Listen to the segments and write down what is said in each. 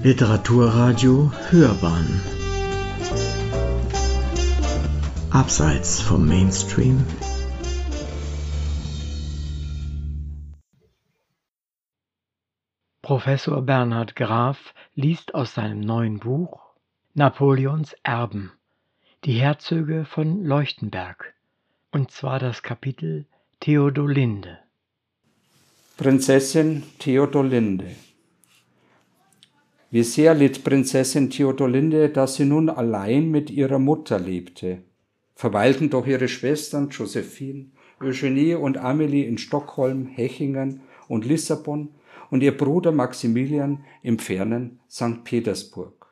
Literaturradio Hörbahn. Abseits vom Mainstream. Professor Bernhard Graf liest aus seinem neuen Buch Napoleons Erben, die Herzöge von Leuchtenberg, und zwar das Kapitel Theodolinde. Prinzessin Theodolinde Wie sehr litt Prinzessin Theodolinde, dass sie nun allein mit ihrer Mutter lebte. Verweilten doch ihre Schwestern Josephine, Eugenie und Amelie in Stockholm, Hechingen und Lissabon und ihr Bruder Maximilian im fernen St. Petersburg.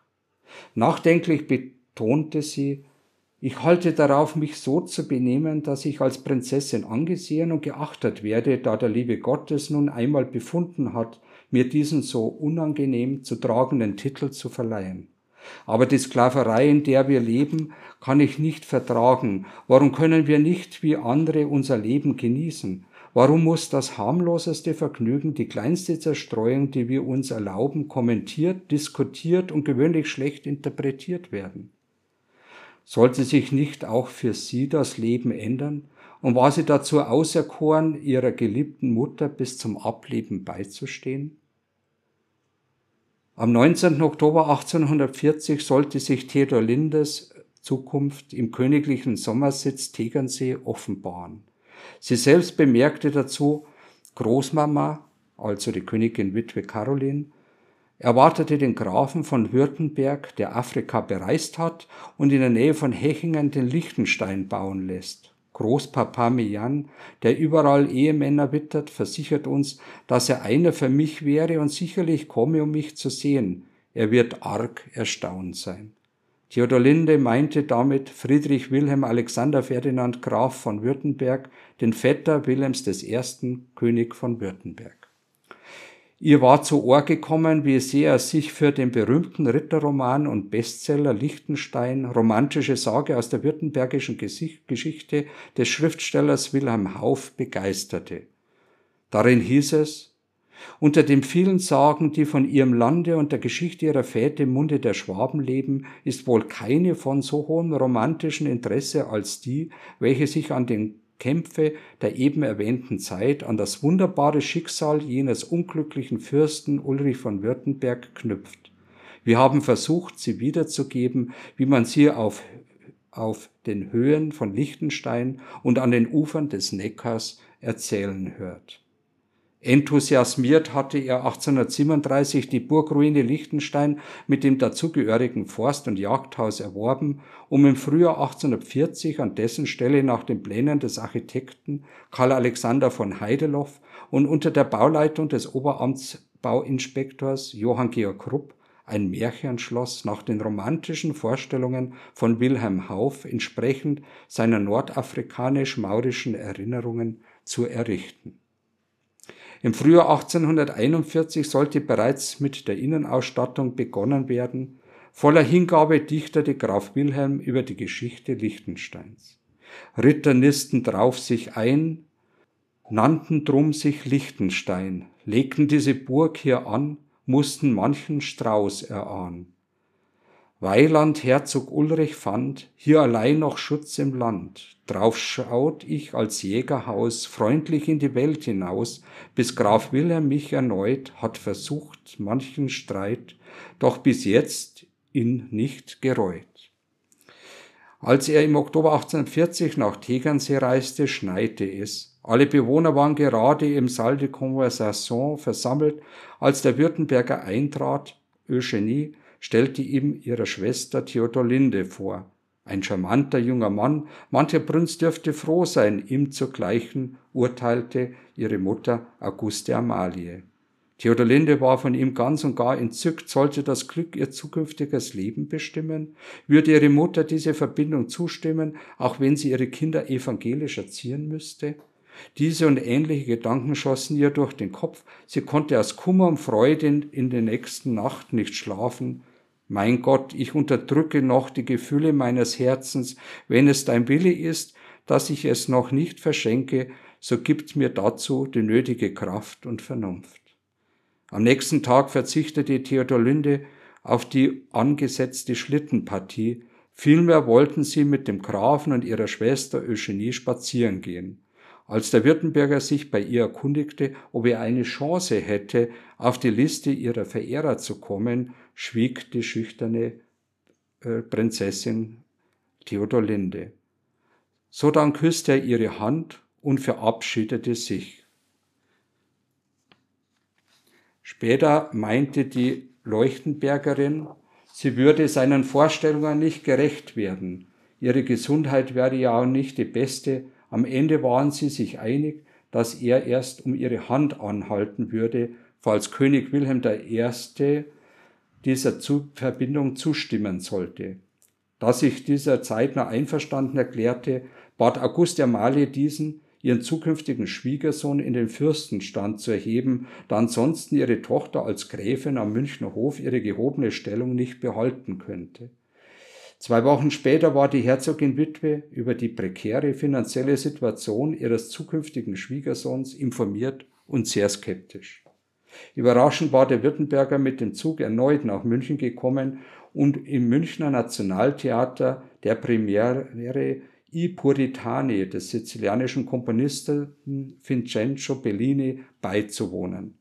Nachdenklich betonte sie, ich halte darauf, mich so zu benehmen, dass ich als Prinzessin angesehen und geachtet werde, da der liebe Gottes nun einmal befunden hat, mir diesen so unangenehm zu tragenden Titel zu verleihen. Aber die Sklaverei, in der wir leben, kann ich nicht vertragen. Warum können wir nicht wie andere unser Leben genießen? Warum muss das harmloseste Vergnügen, die kleinste Zerstreuung, die wir uns erlauben, kommentiert, diskutiert und gewöhnlich schlecht interpretiert werden? Sollte sich nicht auch für sie das Leben ändern? Und war sie dazu auserkoren, ihrer geliebten Mutter bis zum Ableben beizustehen? Am 19. Oktober 1840 sollte sich Theodor Lindes Zukunft im königlichen Sommersitz Tegernsee offenbaren. Sie selbst bemerkte dazu, Großmama, also die Königin Witwe Caroline, erwartete den Grafen von Württemberg, der Afrika bereist hat und in der Nähe von Hechingen den Liechtenstein bauen lässt. Großpapa Mian, der überall Ehemänner wittert, versichert uns, dass er einer für mich wäre und sicherlich komme, um mich zu sehen. Er wird arg erstaunt sein. Theodolinde meinte damit Friedrich Wilhelm Alexander Ferdinand Graf von Württemberg, den Vetter Wilhelms I., König von Württemberg. Ihr war zu Ohr gekommen, wie sehr er sich für den berühmten Ritterroman und Bestseller Liechtenstein, romantische Sage aus der württembergischen Geschichte des Schriftstellers Wilhelm Hauff begeisterte. Darin hieß es, unter den vielen Sagen, die von ihrem Lande und der Geschichte ihrer Väter im Munde der Schwaben leben, ist wohl keine von so hohem romantischen Interesse als die, welche sich an den Kämpfe der eben erwähnten Zeit an das wunderbare Schicksal jenes unglücklichen Fürsten Ulrich von Württemberg knüpft. Wir haben versucht, sie wiederzugeben, wie man sie auf, auf den Höhen von Liechtenstein und an den Ufern des Neckars erzählen hört. Enthusiasmiert hatte er 1837 die Burgruine Liechtenstein mit dem dazugehörigen Forst- und Jagdhaus erworben, um im Frühjahr 1840 an dessen Stelle nach den Plänen des Architekten Karl Alexander von Heideloff und unter der Bauleitung des Oberamtsbauinspektors Johann Georg Rupp ein Märchenschloss nach den romantischen Vorstellungen von Wilhelm Hauff entsprechend seiner nordafrikanisch-maurischen Erinnerungen zu errichten. Im Frühjahr 1841 sollte bereits mit der Innenausstattung begonnen werden. Voller Hingabe dichtete Graf Wilhelm über die Geschichte Liechtensteins. Ritter nisten drauf sich ein, nannten drum sich Liechtenstein, legten diese Burg hier an, mussten manchen Strauß erahnen. Weiland Herzog Ulrich fand hier allein noch Schutz im Land. Drauf schaut ich als Jägerhaus freundlich in die Welt hinaus, bis Graf Wilhelm mich erneut hat versucht manchen Streit, doch bis jetzt ihn nicht gereut. Als er im Oktober 1840 nach Tegernsee reiste, schneite es. Alle Bewohner waren gerade im Saal de Conversation versammelt, als der Württemberger eintrat, Eugenie, stellte ihm ihre Schwester Theodolinde vor. Ein charmanter junger Mann, mancher Prinz dürfte froh sein, ihm zu gleichen, urteilte ihre Mutter Auguste Amalie. Theodolinde war von ihm ganz und gar entzückt, sollte das Glück ihr zukünftiges Leben bestimmen? Würde ihre Mutter diese Verbindung zustimmen, auch wenn sie ihre Kinder evangelisch erziehen müsste? Diese und ähnliche Gedanken schossen ihr durch den Kopf. Sie konnte aus Kummer und Freude in der nächsten Nacht nicht schlafen. Mein Gott, ich unterdrücke noch die Gefühle meines Herzens. Wenn es dein Wille ist, dass ich es noch nicht verschenke, so gibt mir dazu die nötige Kraft und Vernunft. Am nächsten Tag verzichtete Theodolinde auf die angesetzte Schlittenpartie, vielmehr wollten sie mit dem Grafen und ihrer Schwester Eugenie spazieren gehen. Als der Württemberger sich bei ihr erkundigte, ob er eine Chance hätte, auf die Liste ihrer Verehrer zu kommen, schwieg die schüchterne äh, Prinzessin Theodolinde. So dann küsste er ihre Hand und verabschiedete sich. Später meinte die Leuchtenbergerin, sie würde seinen Vorstellungen nicht gerecht werden. Ihre Gesundheit wäre ja auch nicht die beste. Am Ende waren sie sich einig, dass er erst um ihre Hand anhalten würde, falls König Wilhelm I. dieser Verbindung zustimmen sollte. Da sich dieser zeitnah einverstanden erklärte, bat August Amalie diesen, ihren zukünftigen Schwiegersohn in den Fürstenstand zu erheben, da ansonsten ihre Tochter als Gräfin am Münchner Hof ihre gehobene Stellung nicht behalten könnte. Zwei Wochen später war die Herzogin Witwe über die prekäre finanzielle Situation ihres zukünftigen Schwiegersohns informiert und sehr skeptisch. Überraschend war der Württemberger mit dem Zug erneut nach München gekommen und im Münchner Nationaltheater der Premiere I Puritani des sizilianischen Komponisten Vincenzo Bellini beizuwohnen.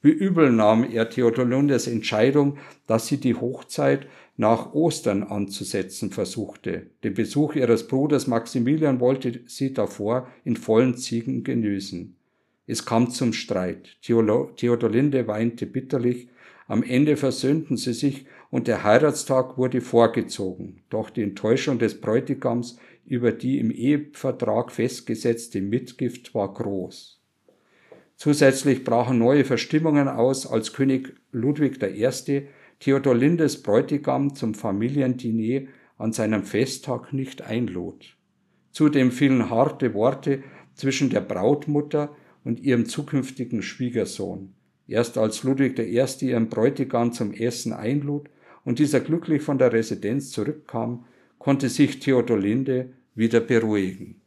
Wie übel nahm er Theodolindes Entscheidung, dass sie die Hochzeit nach Ostern anzusetzen versuchte. Den Besuch ihres Bruders Maximilian wollte sie davor in vollen Ziegen genießen. Es kam zum Streit. Theodolinde weinte bitterlich. Am Ende versöhnten sie sich und der Heiratstag wurde vorgezogen. Doch die Enttäuschung des Bräutigams über die im Ehevertrag festgesetzte Mitgift war groß. Zusätzlich brachen neue Verstimmungen aus, als König Ludwig I. Theodolindes Bräutigam zum Familiendiner an seinem Festtag nicht einlud. Zudem fielen harte Worte zwischen der Brautmutter und ihrem zukünftigen Schwiegersohn. Erst als Ludwig I. ihren Bräutigam zum Essen einlud und dieser glücklich von der Residenz zurückkam, konnte sich Theodolinde wieder beruhigen.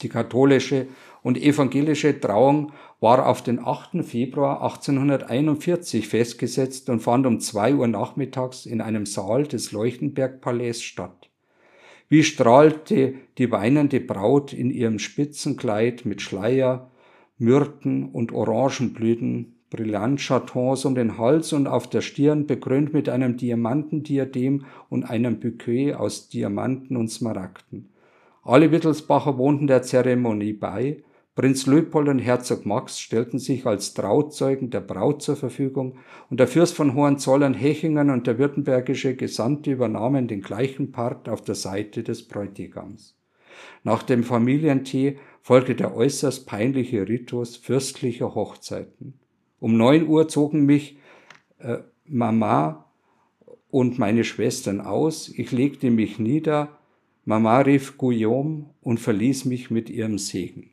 Die katholische und evangelische Trauung war auf den 8. Februar 1841 festgesetzt und fand um 2 Uhr nachmittags in einem Saal des Leuchtenberg-Palais statt. Wie strahlte die weinende Braut in ihrem Spitzenkleid mit Schleier, Myrten und Orangenblüten Brillantchatons um den Hals und auf der Stirn bekrönt mit einem Diamantendiadem und einem Bouquet aus Diamanten und Smaragden. Alle Wittelsbacher wohnten der Zeremonie bei. Prinz Leopold und Herzog Max stellten sich als Trauzeugen der Braut zur Verfügung und der Fürst von Hohenzollern-Hechingen und der württembergische Gesandte übernahmen den gleichen Part auf der Seite des Bräutigams. Nach dem Familientee folgte der äußerst peinliche Ritus fürstlicher Hochzeiten. Um neun Uhr zogen mich äh, Mama und meine Schwestern aus. Ich legte mich nieder. Mama rief Guillaume und verließ mich mit ihrem Segen.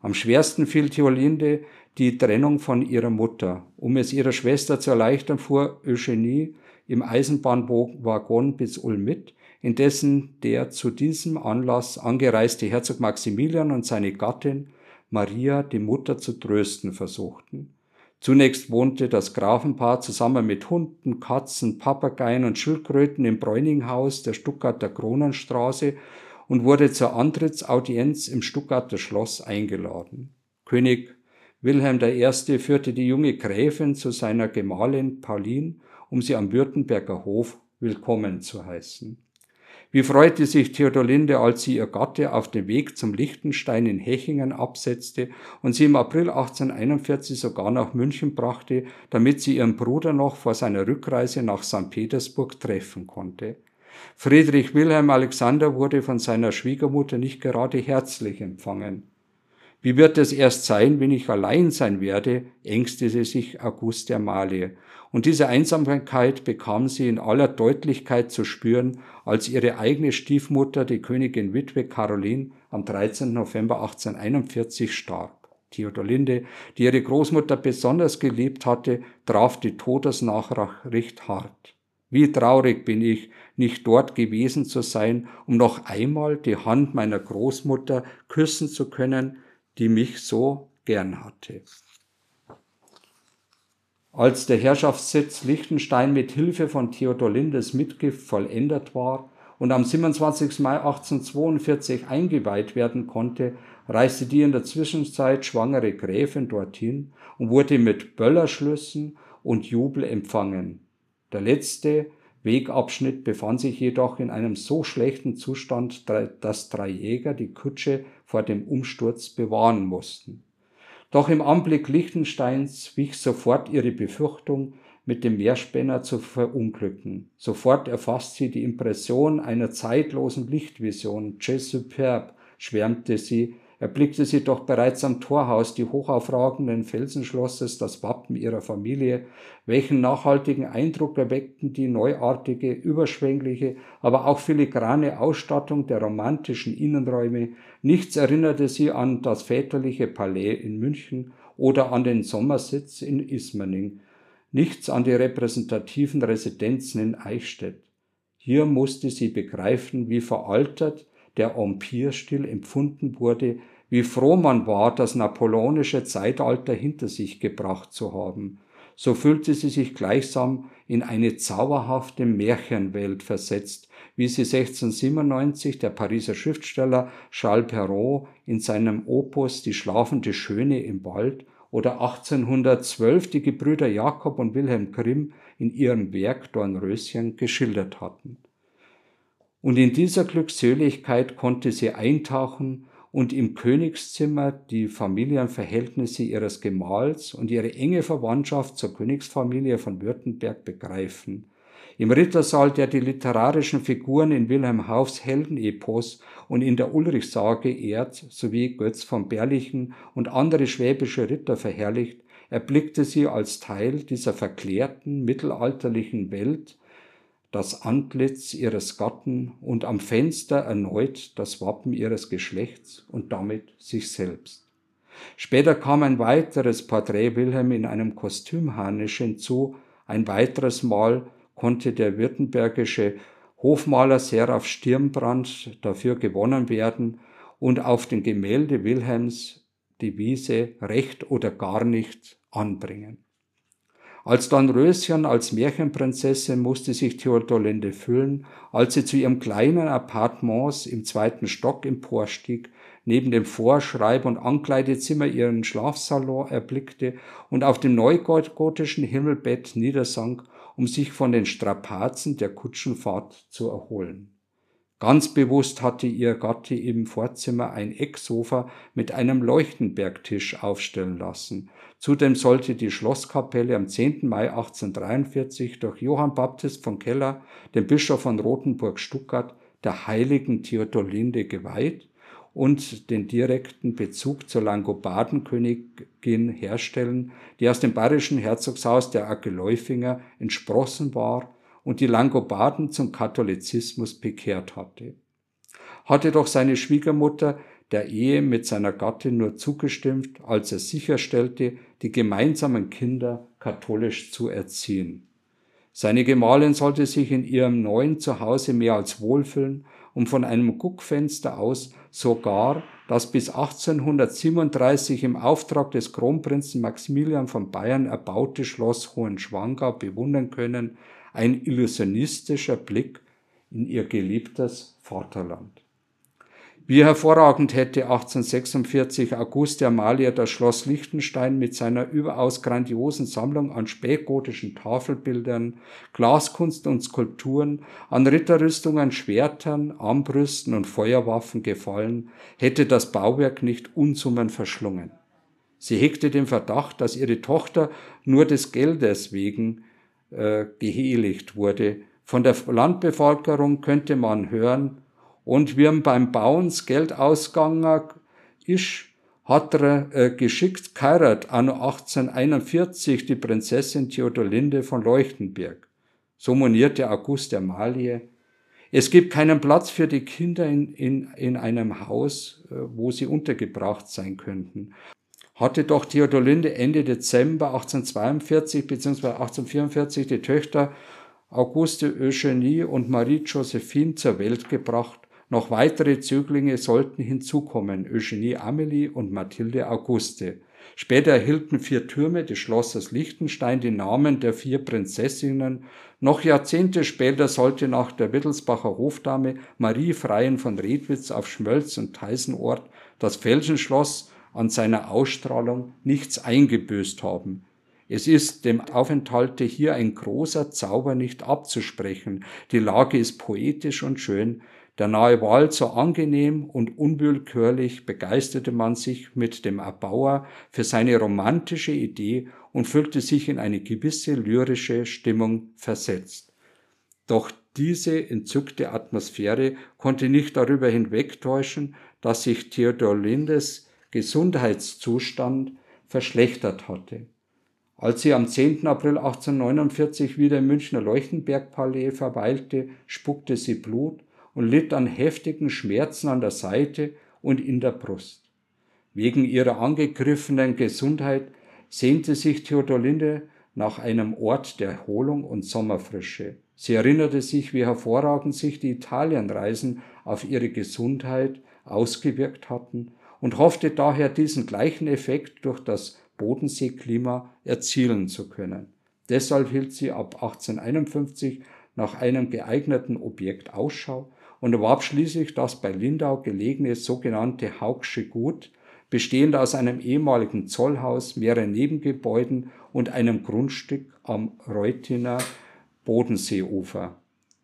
Am schwersten fiel Theolinde die Trennung von ihrer Mutter. Um es ihrer Schwester zu erleichtern, fuhr Eugenie im Eisenbahnwaggon bis Ulm mit, indessen der zu diesem Anlass angereiste Herzog Maximilian und seine Gattin Maria, die Mutter, zu trösten versuchten. Zunächst wohnte das Grafenpaar zusammen mit Hunden, Katzen, Papageien und Schildkröten im Bräuninghaus der Stuttgarter Kronenstraße und wurde zur Antrittsaudienz im Stuttgarter Schloss eingeladen. König Wilhelm I. führte die junge Gräfin zu seiner Gemahlin Pauline, um sie am Württemberger Hof willkommen zu heißen. Wie freute sich Theodolinde, als sie ihr Gatte auf dem Weg zum Lichtenstein in Hechingen absetzte und sie im April 1841 sogar nach München brachte, damit sie ihren Bruder noch vor seiner Rückreise nach St. Petersburg treffen konnte. Friedrich Wilhelm Alexander wurde von seiner Schwiegermutter nicht gerade herzlich empfangen. Wie wird es erst sein, wenn ich allein sein werde, ängstete sich Auguste Amalie. Und diese Einsamkeit bekam sie in aller Deutlichkeit zu spüren, als ihre eigene Stiefmutter, die Königin Witwe Caroline, am 13. November 1841 starb. Theodolinde, die ihre Großmutter besonders geliebt hatte, traf die Todesnachricht hart. Wie traurig bin ich, nicht dort gewesen zu sein, um noch einmal die Hand meiner Großmutter küssen zu können, die mich so gern hatte. Als der Herrschaftssitz Liechtenstein mit Hilfe von Theodolindes Mitgift vollendet war und am 27. Mai 1842 eingeweiht werden konnte, reiste die in der Zwischenzeit schwangere Gräfin dorthin und wurde mit Böllerschlüssen und Jubel empfangen. Der letzte Wegabschnitt befand sich jedoch in einem so schlechten Zustand, dass drei Jäger die Kutsche vor dem Umsturz bewahren mussten. Doch im Anblick Liechtensteins wich sofort ihre Befürchtung, mit dem Meerspänner zu verunglücken. Sofort erfasst sie die Impression einer zeitlosen Lichtvision. Je superbe, schwärmte sie, erblickte sie doch bereits am Torhaus die hochaufragenden Felsenschlosses das Wappen ihrer Familie. Welchen nachhaltigen Eindruck erweckten die neuartige, überschwängliche, aber auch filigrane Ausstattung der romantischen Innenräume. Nichts erinnerte sie an das väterliche Palais in München oder an den Sommersitz in Ismaning. Nichts an die repräsentativen Residenzen in Eichstätt. Hier musste sie begreifen, wie veraltert, der Empire-Stil empfunden wurde, wie froh man war, das napoleonische Zeitalter hinter sich gebracht zu haben. So fühlte sie sich gleichsam in eine zauberhafte Märchenwelt versetzt, wie sie 1697 der Pariser Schriftsteller Charles Perrault in seinem Opus Die schlafende Schöne im Wald oder 1812 die Gebrüder Jakob und Wilhelm Grimm in ihrem Werk Dornröschen geschildert hatten. Und in dieser Glückseligkeit konnte sie eintauchen und im Königszimmer die Familienverhältnisse ihres Gemahls und ihre enge Verwandtschaft zur Königsfamilie von Württemberg begreifen. Im Rittersaal, der die literarischen Figuren in Wilhelm Haufs Heldenepos und in der Ulrichsage ehrt, sowie Götz von Berlichen und andere schwäbische Ritter verherrlicht, erblickte sie als Teil dieser verklärten mittelalterlichen Welt das Antlitz ihres Gatten und am Fenster erneut das Wappen ihres Geschlechts und damit sich selbst. Später kam ein weiteres Porträt Wilhelm in einem Kostümharnisch hinzu, ein weiteres Mal konnte der württembergische Hofmaler Seraph Stirnbrand dafür gewonnen werden und auf dem Gemälde Wilhelms die Wiese Recht oder gar nicht anbringen. Als dann Röschen als Märchenprinzessin musste sich Theodolinde füllen, als sie zu ihrem kleinen Appartements im zweiten Stock emporstieg, neben dem Vorschreib- und Ankleidezimmer ihren Schlafsalon erblickte und auf dem neugotischen Himmelbett niedersank, um sich von den Strapazen der Kutschenfahrt zu erholen. Ganz bewusst hatte ihr Gatte im Vorzimmer ein Ecksofa mit einem Leuchtenbergtisch aufstellen lassen, Zudem sollte die Schlosskapelle am 10. Mai 1843 durch Johann Baptist von Keller, dem Bischof von Rothenburg-Stuttgart, der heiligen Theodolinde geweiht und den direkten Bezug zur Langobardenkönigin herstellen, die aus dem bayerischen Herzogshaus der Ageläufinger entsprossen war und die Langobarden zum Katholizismus bekehrt hatte. Hatte doch seine Schwiegermutter der Ehe mit seiner Gattin nur zugestimmt, als er sicherstellte, die gemeinsamen Kinder katholisch zu erziehen. Seine Gemahlin sollte sich in ihrem neuen Zuhause mehr als wohlfühlen und von einem Guckfenster aus sogar das bis 1837 im Auftrag des Kronprinzen Maximilian von Bayern erbaute Schloss Hohenschwangau bewundern können, ein illusionistischer Blick in ihr geliebtes Vaterland. Wie hervorragend hätte 1846 Auguste Amalia das Schloss Liechtenstein mit seiner überaus grandiosen Sammlung an spätgotischen Tafelbildern, Glaskunst und Skulpturen, an Ritterrüstungen, Schwertern, Armbrüsten und Feuerwaffen gefallen, hätte das Bauwerk nicht Unsummen verschlungen. Sie hegte den Verdacht, dass ihre Tochter nur des Geldes wegen äh, geheiligt wurde. Von der Landbevölkerung könnte man hören, und wie beim Bauen das Geld ausgegangen ist, hat er äh, geschickt geheiratet, anno 1841, die Prinzessin Theodolinde von Leuchtenberg. So monierte August Amalie. Es gibt keinen Platz für die Kinder in, in, in einem Haus, äh, wo sie untergebracht sein könnten. Hatte doch Theodolinde Ende Dezember 1842 bzw. 1844 die Töchter Auguste Eugenie und Marie Josephine zur Welt gebracht noch weitere Zöglinge sollten hinzukommen, Eugenie Amelie und Mathilde Auguste. Später erhielten vier Türme des Schlosses Liechtenstein die Namen der vier Prinzessinnen. Noch Jahrzehnte später sollte nach der Wittelsbacher Hofdame Marie Freien von Redwitz auf Schmölz und Teisenort das Felsenschloss an seiner Ausstrahlung nichts eingebüßt haben. Es ist dem Aufenthalte hier ein großer Zauber nicht abzusprechen. Die Lage ist poetisch und schön, der nahe Wald so angenehm und unwillkürlich begeisterte man sich mit dem Erbauer für seine romantische Idee und fühlte sich in eine gewisse lyrische Stimmung versetzt. Doch diese entzückte Atmosphäre konnte nicht darüber hinwegtäuschen, dass sich Theodor Lindes Gesundheitszustand verschlechtert hatte. Als sie am 10. April 1849 wieder im Münchner Leuchtenbergpalais verweilte, spuckte sie Blut und litt an heftigen Schmerzen an der Seite und in der Brust. Wegen ihrer angegriffenen Gesundheit sehnte sich Theodolinde nach einem Ort der Erholung und Sommerfrische. Sie erinnerte sich, wie hervorragend sich die Italienreisen auf ihre Gesundheit ausgewirkt hatten und hoffte daher diesen gleichen Effekt durch das Bodenseeklima erzielen zu können. Deshalb hielt sie ab 1851 nach einem geeigneten Objekt Ausschau und erwarb schließlich das bei Lindau gelegene sogenannte Haugsche Gut, bestehend aus einem ehemaligen Zollhaus, mehreren Nebengebäuden und einem Grundstück am Reutiner Bodenseeufer.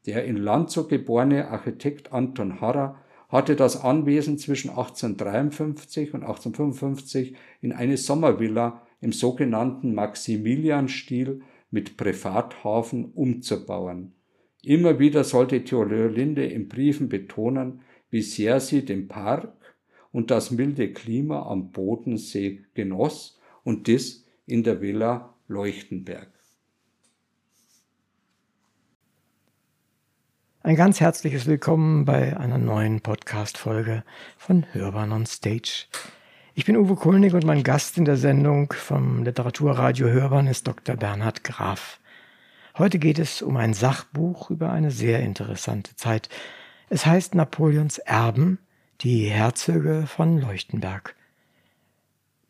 Der in Landshut geborene Architekt Anton Harrer hatte das Anwesen zwischen 1853 und 1855 in eine Sommervilla im sogenannten Maximilianstil mit Privathafen umzubauen. Immer wieder sollte Theodolinde in Briefen betonen, wie sehr sie den Park und das milde Klima am Bodensee genoss und dies in der Villa Leuchtenberg. Ein ganz herzliches Willkommen bei einer neuen Podcast-Folge von Hörbar on Stage. Ich bin Uwe Kulnig und mein Gast in der Sendung vom Literaturradio Hörbahn ist Dr. Bernhard Graf. Heute geht es um ein Sachbuch über eine sehr interessante Zeit. Es heißt Napoleons Erben, die Herzöge von Leuchtenberg.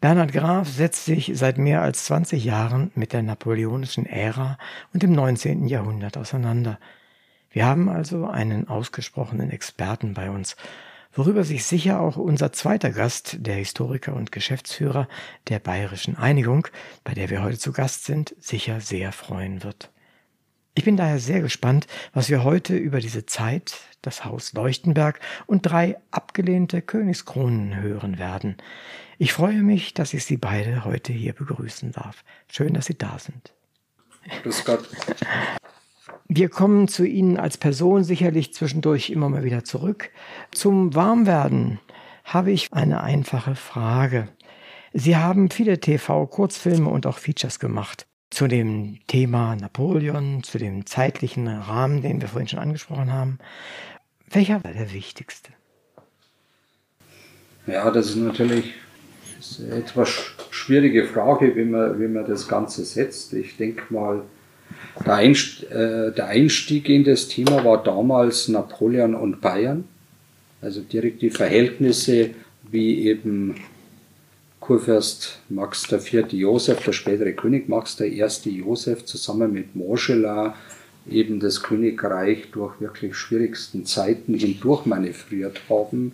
Bernhard Graf setzt sich seit mehr als 20 Jahren mit der napoleonischen Ära und dem 19. Jahrhundert auseinander. Wir haben also einen ausgesprochenen Experten bei uns, worüber sich sicher auch unser zweiter Gast, der Historiker und Geschäftsführer der Bayerischen Einigung, bei der wir heute zu Gast sind, sicher sehr freuen wird. Ich bin daher sehr gespannt, was wir heute über diese Zeit, das Haus Leuchtenberg und drei abgelehnte Königskronen hören werden. Ich freue mich, dass ich Sie beide heute hier begrüßen darf. Schön, dass Sie da sind. Grüß Gott. Wir kommen zu Ihnen als Person sicherlich zwischendurch immer mal wieder zurück. Zum Warmwerden habe ich eine einfache Frage. Sie haben viele TV-Kurzfilme und auch Features gemacht zu dem Thema Napoleon, zu dem zeitlichen Rahmen, den wir vorhin schon angesprochen haben. Welcher war der wichtigste? Ja, das ist natürlich eine etwas schwierige Frage, wie man, wie man das Ganze setzt. Ich denke mal, der Einstieg, äh, der Einstieg in das Thema war damals Napoleon und Bayern. Also direkt die Verhältnisse, wie eben Kurfürst Max IV. Josef, der spätere König Max I. Josef, zusammen mit Moschela eben das Königreich durch wirklich schwierigsten Zeiten hindurch manövriert haben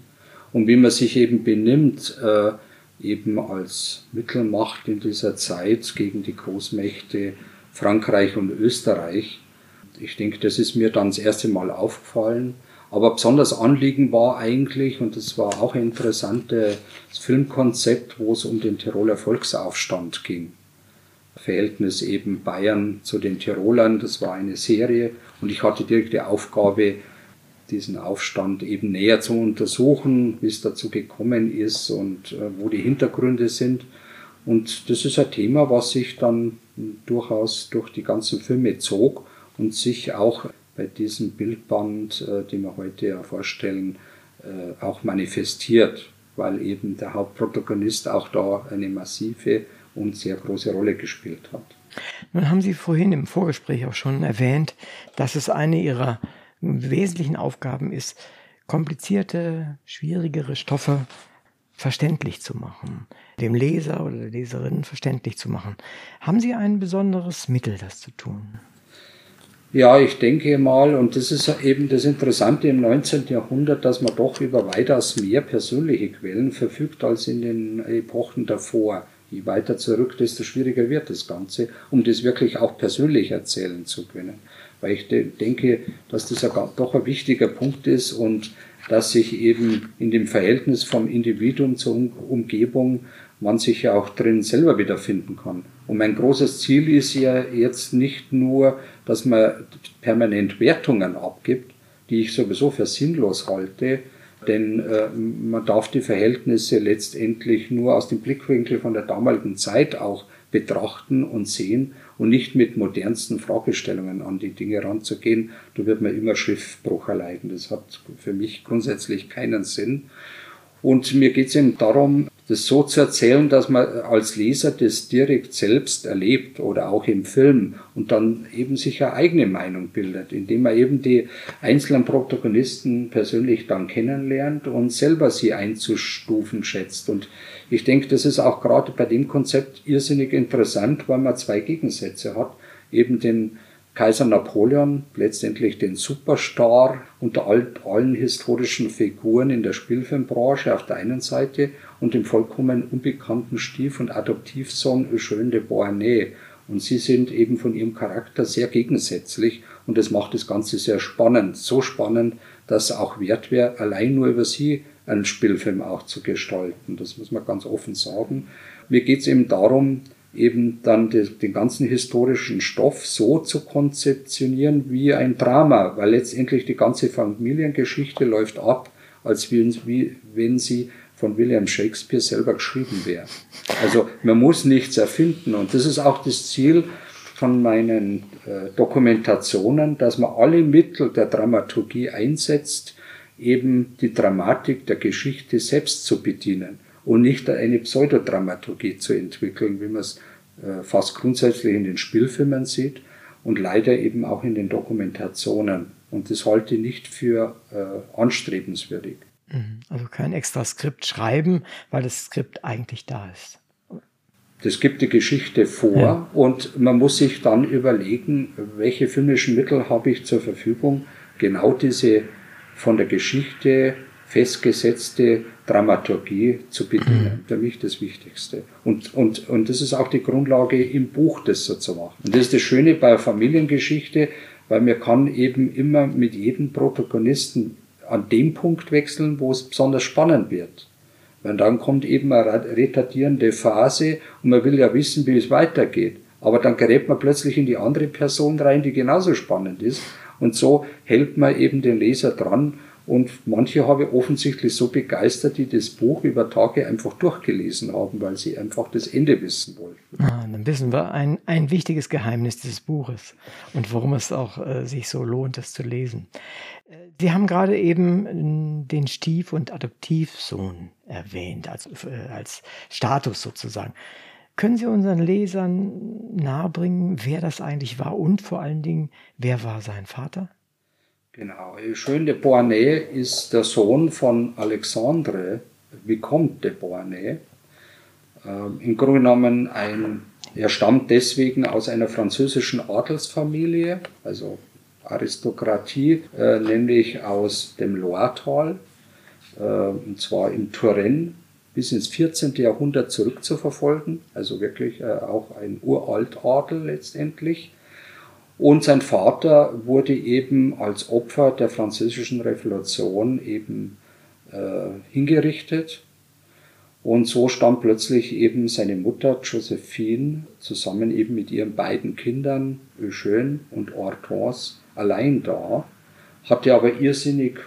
und wie man sich eben benimmt, äh, eben als Mittelmacht in dieser Zeit gegen die Großmächte Frankreich und Österreich. Ich denke, das ist mir dann das erste Mal aufgefallen aber besonders Anliegen war eigentlich, und das war auch ein interessantes Filmkonzept, wo es um den Tiroler Volksaufstand ging. Verhältnis eben Bayern zu den Tirolern, das war eine Serie und ich hatte direkt die Aufgabe, diesen Aufstand eben näher zu untersuchen, wie es dazu gekommen ist und äh, wo die Hintergründe sind. Und das ist ein Thema, was sich dann durchaus durch die ganzen Filme zog und sich auch bei diesem Bildband, äh, den wir heute ja vorstellen, äh, auch manifestiert, weil eben der Hauptprotagonist auch da eine massive und sehr große Rolle gespielt hat. Nun haben Sie vorhin im Vorgespräch auch schon erwähnt, dass es eine Ihrer wesentlichen Aufgaben ist, komplizierte, schwierigere Stoffe verständlich zu machen, dem Leser oder der Leserin verständlich zu machen. Haben Sie ein besonderes Mittel, das zu tun? Ja, ich denke mal, und das ist eben das Interessante im 19. Jahrhundert, dass man doch über weitaus mehr persönliche Quellen verfügt als in den Epochen davor. Je weiter zurück, desto schwieriger wird das Ganze, um das wirklich auch persönlich erzählen zu können. Weil ich de denke, dass das doch ein wichtiger Punkt ist und dass sich eben in dem Verhältnis vom Individuum zur Umgebung man sich ja auch drin selber wiederfinden kann. Und mein großes Ziel ist ja jetzt nicht nur, dass man permanent Wertungen abgibt, die ich sowieso für sinnlos halte, denn äh, man darf die Verhältnisse letztendlich nur aus dem Blickwinkel von der damaligen Zeit auch betrachten und sehen und nicht mit modernsten Fragestellungen an die Dinge ranzugehen. Da wird man immer Schriftbruch erleiden. Das hat für mich grundsätzlich keinen Sinn. Und mir geht es eben darum, das so zu erzählen, dass man als Leser das direkt selbst erlebt oder auch im Film und dann eben sich eine eigene Meinung bildet, indem man eben die einzelnen Protagonisten persönlich dann kennenlernt und selber sie einzustufen schätzt. Und ich denke, das ist auch gerade bei dem Konzept irrsinnig interessant, weil man zwei Gegensätze hat. Eben den Kaiser Napoleon, letztendlich den Superstar unter allen historischen Figuren in der Spielfilmbranche auf der einen Seite und dem vollkommen unbekannten Stief- und Adoptivsohn Eugène de Beauharnais. Und sie sind eben von ihrem Charakter sehr gegensätzlich und das macht das Ganze sehr spannend. So spannend, dass auch wert wäre, allein nur über sie einen Spielfilm auch zu gestalten. Das muss man ganz offen sagen. Mir geht es eben darum, eben dann den ganzen historischen Stoff so zu konzeptionieren wie ein Drama, weil letztendlich die ganze Familiengeschichte läuft ab, als wie, wenn sie von William Shakespeare selber geschrieben wäre. Also man muss nichts erfinden und das ist auch das Ziel von meinen äh, Dokumentationen, dass man alle Mittel der Dramaturgie einsetzt, eben die Dramatik der Geschichte selbst zu bedienen und nicht eine Pseudodramaturgie zu entwickeln, wie man es äh, fast grundsätzlich in den Spielfilmen sieht und leider eben auch in den Dokumentationen. Und das halte ich nicht für äh, anstrebenswürdig. Mhm. Also kein extra Skript schreiben, weil das Skript eigentlich da ist. Das gibt die Geschichte vor ja. und man muss sich dann überlegen, welche filmischen Mittel habe ich zur Verfügung, genau diese von der Geschichte festgesetzte Dramaturgie zu bedienen. Mhm. Für mich das Wichtigste. Und, und, und das ist auch die Grundlage im Buch, das so zu machen. Und das ist das Schöne bei Familiengeschichte, weil man kann eben immer mit jedem Protagonisten an dem Punkt wechseln, wo es besonders spannend wird. Weil dann kommt eben eine retardierende Phase und man will ja wissen, wie es weitergeht. Aber dann gerät man plötzlich in die andere Person rein, die genauso spannend ist. Und so hält man eben den Leser dran und manche habe ich offensichtlich so begeistert, die das Buch über Tage einfach durchgelesen haben, weil sie einfach das Ende wissen wollten. Ah, dann wissen wir ein, ein wichtiges Geheimnis dieses Buches und warum es auch äh, sich so lohnt, es zu lesen. Äh, sie haben gerade eben den Stief- und Adoptivsohn erwähnt, als, äh, als Status sozusagen. Können Sie unseren Lesern nahebringen, wer das eigentlich war und vor allen Dingen, wer war sein Vater? Genau. Eugène de Beauharnais ist der Sohn von Alexandre Vicomte de Beauharnais. Ähm, Im Grunde genommen ein, er stammt deswegen aus einer französischen Adelsfamilie, also Aristokratie, äh, nämlich aus dem Loiretal, äh, und zwar in Touraine, bis ins 14. Jahrhundert zurückzuverfolgen, also wirklich äh, auch ein Uraltadel letztendlich. Und sein Vater wurde eben als Opfer der französischen Revolution eben äh, hingerichtet. Und so stand plötzlich eben seine Mutter Josephine zusammen eben mit ihren beiden Kindern Eugène und Hortense allein da, hatte aber irrsinnig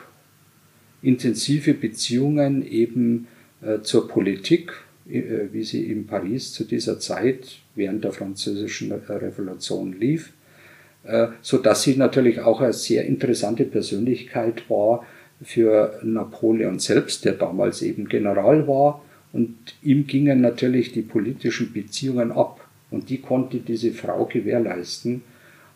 intensive Beziehungen eben zur Politik, äh, wie sie in Paris zu dieser Zeit während der französischen Revolution lief äh, so dass sie natürlich auch eine sehr interessante Persönlichkeit war für Napoleon selbst, der damals eben General war. Und ihm gingen natürlich die politischen Beziehungen ab. Und die konnte diese Frau gewährleisten.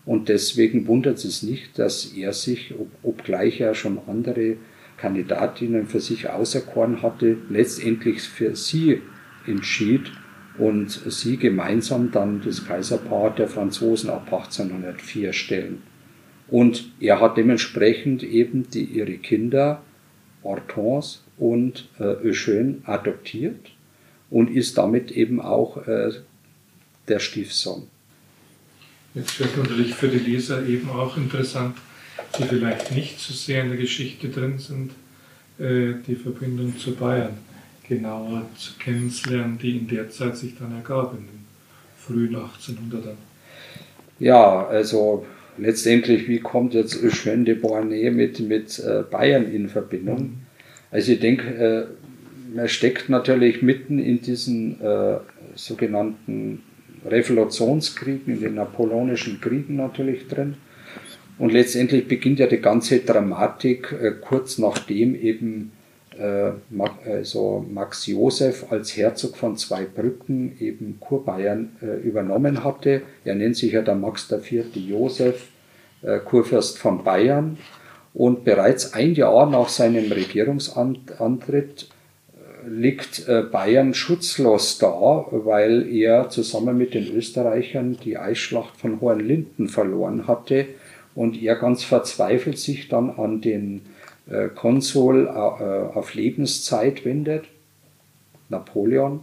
Und deswegen wundert es nicht, dass er sich, obgleich er schon andere Kandidatinnen für sich auserkoren hatte, letztendlich für sie entschied und sie gemeinsam dann das Kaiserpaar der Franzosen ab 1804 stellen. Und er hat dementsprechend eben die, ihre Kinder Hortense und äh, Eugène adoptiert und ist damit eben auch äh, der Stiefsohn. Jetzt wird natürlich für die Leser eben auch interessant, die vielleicht nicht so sehr in der Geschichte drin sind, äh, die Verbindung zu Bayern genauer zu kennenzulernen, die in der Zeit sich dann ergab, in den frühen 1800ern. Ja, also letztendlich, wie kommt jetzt Eugène de Beauharnais mit, mit äh, Bayern in Verbindung? Also ich denke, äh, man steckt natürlich mitten in diesen äh, sogenannten Revolutionskriegen, in den napoleonischen Kriegen natürlich drin. Und letztendlich beginnt ja die ganze Dramatik äh, kurz nachdem eben äh, also Max Josef als Herzog von Zweibrücken eben Kurbayern äh, übernommen hatte. Er nennt sich ja der Max IV. Josef, äh, Kurfürst von Bayern. Und bereits ein Jahr nach seinem Regierungsantritt liegt Bayern schutzlos da, weil er zusammen mit den Österreichern die Eisschlacht von Hohenlinden verloren hatte und er ganz verzweifelt sich dann an den äh, Konsul äh, auf Lebenszeit wendet, Napoleon,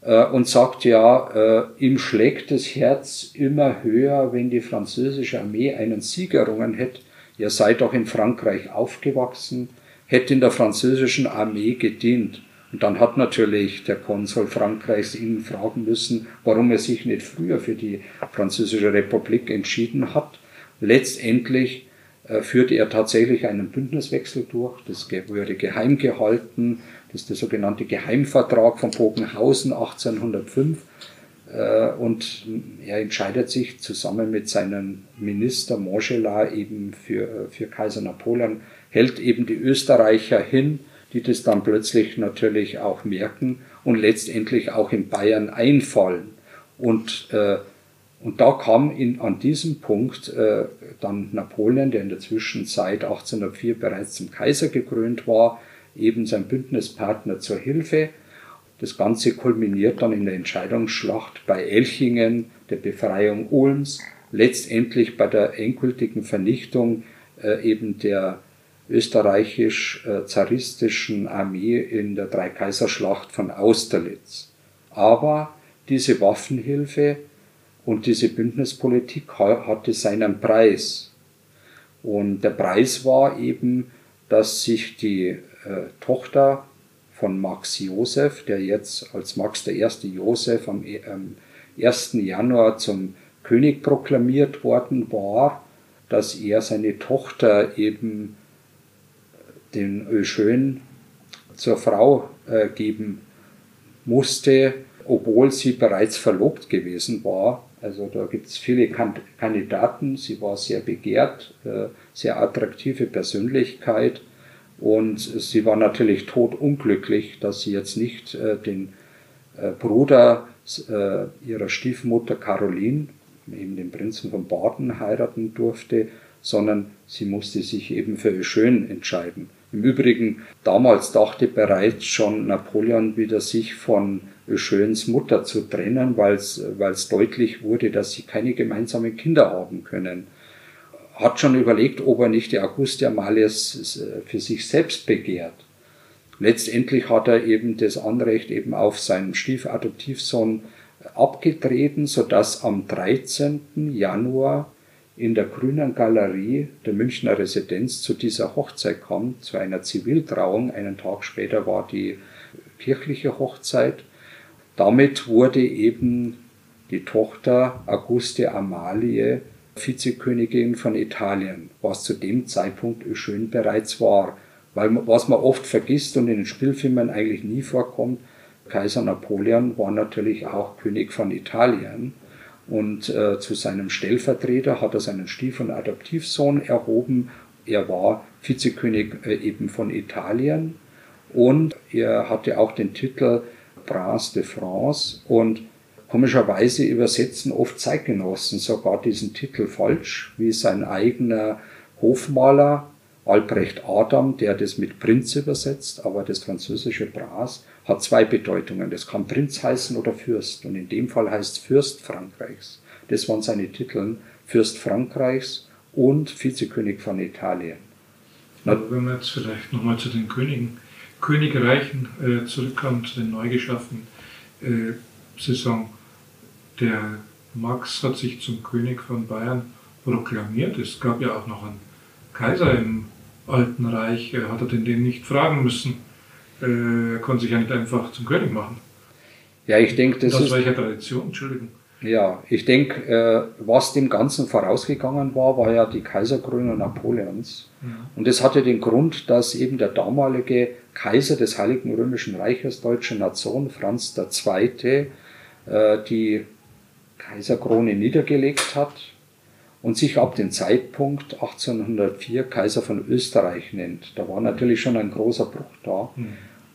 äh, und sagt ja, ihm schlägt das Herz immer höher, wenn die französische Armee einen Sieg errungen hätte. Er sei doch in Frankreich aufgewachsen, hätte in der französischen Armee gedient. Und dann hat natürlich der Konsul Frankreichs ihn fragen müssen, warum er sich nicht früher für die Französische Republik entschieden hat. Letztendlich äh, führte er tatsächlich einen Bündniswechsel durch. Das wurde geheim gehalten. Das ist der sogenannte Geheimvertrag von Bogenhausen 1805. Äh, und er entscheidet sich zusammen mit seinem Minister Montgelas eben für, für Kaiser Napoleon, hält eben die Österreicher hin, die das dann plötzlich natürlich auch merken und letztendlich auch in Bayern einfallen. Und äh, und da kam in, an diesem Punkt äh, dann Napoleon, der in der Zwischenzeit 1804 bereits zum Kaiser gekrönt war, eben sein Bündnispartner zur Hilfe. Das Ganze kulminiert dann in der Entscheidungsschlacht bei Elchingen, der Befreiung Ulms, letztendlich bei der endgültigen Vernichtung äh, eben der österreichisch-zaristischen Armee in der Dreikaiserschlacht von Austerlitz. Aber diese Waffenhilfe und diese Bündnispolitik hatte seinen Preis. Und der Preis war eben, dass sich die äh, Tochter von Max Josef, der jetzt als Max I. Josef am, äh, am 1. Januar zum König proklamiert worden war, dass er seine Tochter eben den Eugène zur Frau äh, geben musste, obwohl sie bereits verlobt gewesen war. Also da gibt es viele Kandidaten. Sie war sehr begehrt, äh, sehr attraktive Persönlichkeit und sie war natürlich totunglücklich, dass sie jetzt nicht äh, den äh, Bruder ihrer Stiefmutter Caroline, eben den Prinzen von Baden, heiraten durfte, sondern sie musste sich eben für Eugène entscheiden. Im Übrigen, damals dachte bereits schon Napoleon wieder sich von Eugènes Mutter zu trennen, weil es deutlich wurde, dass sie keine gemeinsamen Kinder haben können. Hat schon überlegt, ob er nicht die Auguste Amalias für sich selbst begehrt. Letztendlich hat er eben das Anrecht eben auf seinen Stiefadoptivsohn abgetreten, sodass am 13. Januar in der Grünen Galerie der Münchner Residenz zu dieser Hochzeit kam, zu einer Ziviltrauung. Einen Tag später war die kirchliche Hochzeit. Damit wurde eben die Tochter Auguste Amalie Vizekönigin von Italien, was zu dem Zeitpunkt schön bereits war. Weil was man oft vergisst und in den Spielfilmen eigentlich nie vorkommt, Kaiser Napoleon war natürlich auch König von Italien. Und äh, zu seinem Stellvertreter hat er seinen Stief- und Adoptivsohn erhoben. Er war Vizekönig äh, eben von Italien und er hatte auch den Titel Prince de France und komischerweise übersetzen oft Zeitgenossen sogar diesen Titel falsch, wie sein eigener Hofmaler Albrecht Adam, der das mit Prinz übersetzt, aber das französische Bras hat zwei Bedeutungen. Das kann Prinz heißen oder Fürst. Und in dem Fall heißt es Fürst Frankreichs. Das waren seine Titel. Fürst Frankreichs und Vizekönig von Italien. Aber wenn wir jetzt vielleicht nochmal zu den Königen, Königreichen äh, zurückkommen, zu den neu geschaffenen, äh, sagen, der Max hat sich zum König von Bayern proklamiert. Es gab ja auch noch einen Kaiser im Alten Reich. Er hat er den, den nicht fragen müssen. Äh, er konnte sich ja nicht einfach zum König machen. Ja, ich denke, das, das ist. Aus welcher Tradition? Entschuldigung. Ja, ich denke, äh, was dem Ganzen vorausgegangen war, war ja die Kaiserkrönung Napoleons. Ja. Und das hatte den Grund, dass eben der damalige Kaiser des Heiligen Römischen Reiches, deutsche Nation, Franz II., äh, die Kaiserkrone niedergelegt hat und sich ab dem Zeitpunkt 1804 Kaiser von Österreich nennt. Da war natürlich schon ein großer Bruch da. Mhm.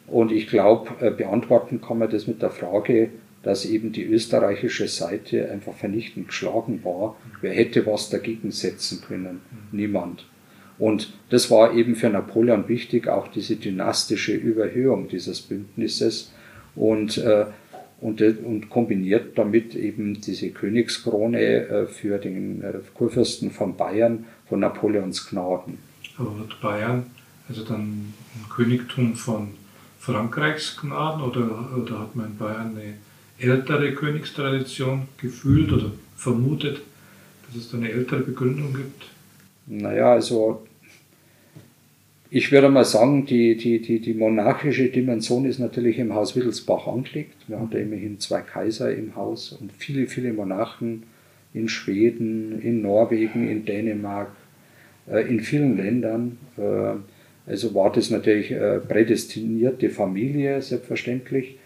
Und ich glaube, äh, beantworten kann man das mit der Frage, dass eben die österreichische Seite einfach vernichtend geschlagen war. Wer hätte was dagegen setzen können? Niemand. Und das war eben für Napoleon wichtig, auch diese dynastische Überhöhung dieses Bündnisses und, äh, und, und kombiniert damit eben diese Königskrone äh, für den äh, Kurfürsten von Bayern von Napoleons Gnaden. Aber wird Bayern also dann ein Königtum von Frankreichs Gnaden oder, oder hat man in Bayern eine ältere Königstradition gefühlt oder vermutet, dass es da eine ältere Begründung gibt? Naja, also ich würde mal sagen, die, die, die, die monarchische Dimension ist natürlich im Haus Wittelsbach angelegt. Wir haben da immerhin zwei Kaiser im Haus und viele, viele Monarchen in Schweden, in Norwegen, in Dänemark, äh, in vielen Ländern. Äh, also war das natürlich äh, prädestinierte Familie, selbstverständlich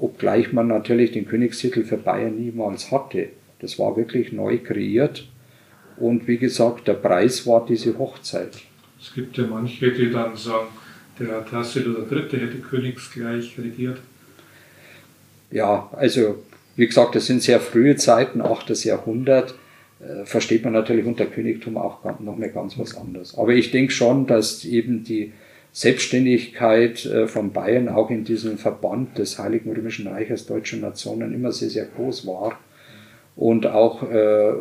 obgleich man natürlich den Königstitel für Bayern niemals hatte. Das war wirklich neu kreiert. Und wie gesagt, der Preis war diese Hochzeit. Es gibt ja manche, die dann sagen, der Tassel III. hätte königsgleich regiert. Ja, also wie gesagt, das sind sehr frühe Zeiten, 8. Jahrhundert. Äh, versteht man natürlich unter Königtum auch noch mehr ganz was anderes. Aber ich denke schon, dass eben die Selbstständigkeit äh, von Bayern auch in diesem Verband des Heiligen Römischen Reiches deutscher Nationen immer sehr, sehr groß war. Und auch äh,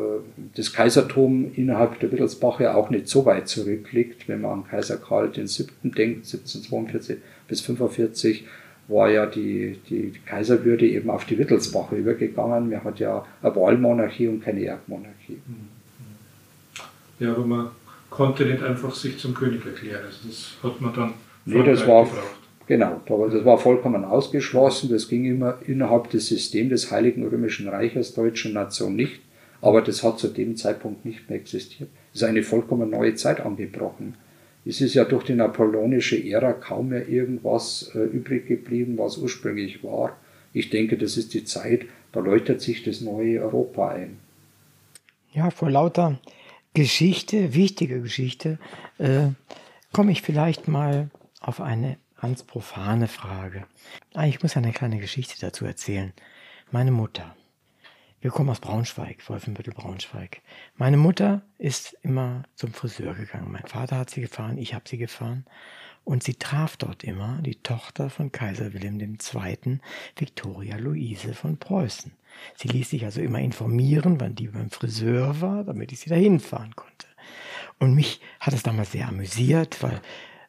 das Kaisertum innerhalb der Wittelsbacher auch nicht so weit zurückliegt. Wenn man an Kaiser Karl VII. denkt, 1742 bis 45 war ja die, die, Kaiserwürde eben auf die Wittelsbacher übergegangen. Man hat ja eine Wahlmonarchie und keine Erbmonarchie. Ja, aber man konnte nicht einfach sich zum König erklären. Also das hat man dann nee, das war, gebraucht. Genau, das war vollkommen ausgeschlossen. Das ging immer innerhalb des Systems des Heiligen Römischen Reiches deutscher Nation nicht. Aber das hat zu dem Zeitpunkt nicht mehr existiert. Es ist eine vollkommen neue Zeit angebrochen. Es ist ja durch die napoleonische Ära kaum mehr irgendwas äh, übrig geblieben, was ursprünglich war. Ich denke, das ist die Zeit, da läutet sich das neue Europa ein. Ja, vor lauter Geschichte, wichtige Geschichte, äh, komme ich vielleicht mal auf eine ganz profane Frage. Ah, ich muss eine kleine Geschichte dazu erzählen. Meine Mutter. Wir kommen aus Braunschweig, Wolfenbüttel, Braunschweig. Meine Mutter ist immer zum Friseur gegangen. Mein Vater hat sie gefahren, ich habe sie gefahren. Und sie traf dort immer die Tochter von Kaiser Wilhelm II., Viktoria Luise von Preußen. Sie ließ sich also immer informieren, wann die beim Friseur war, damit ich sie dahin fahren konnte. Und mich hat es damals sehr amüsiert, weil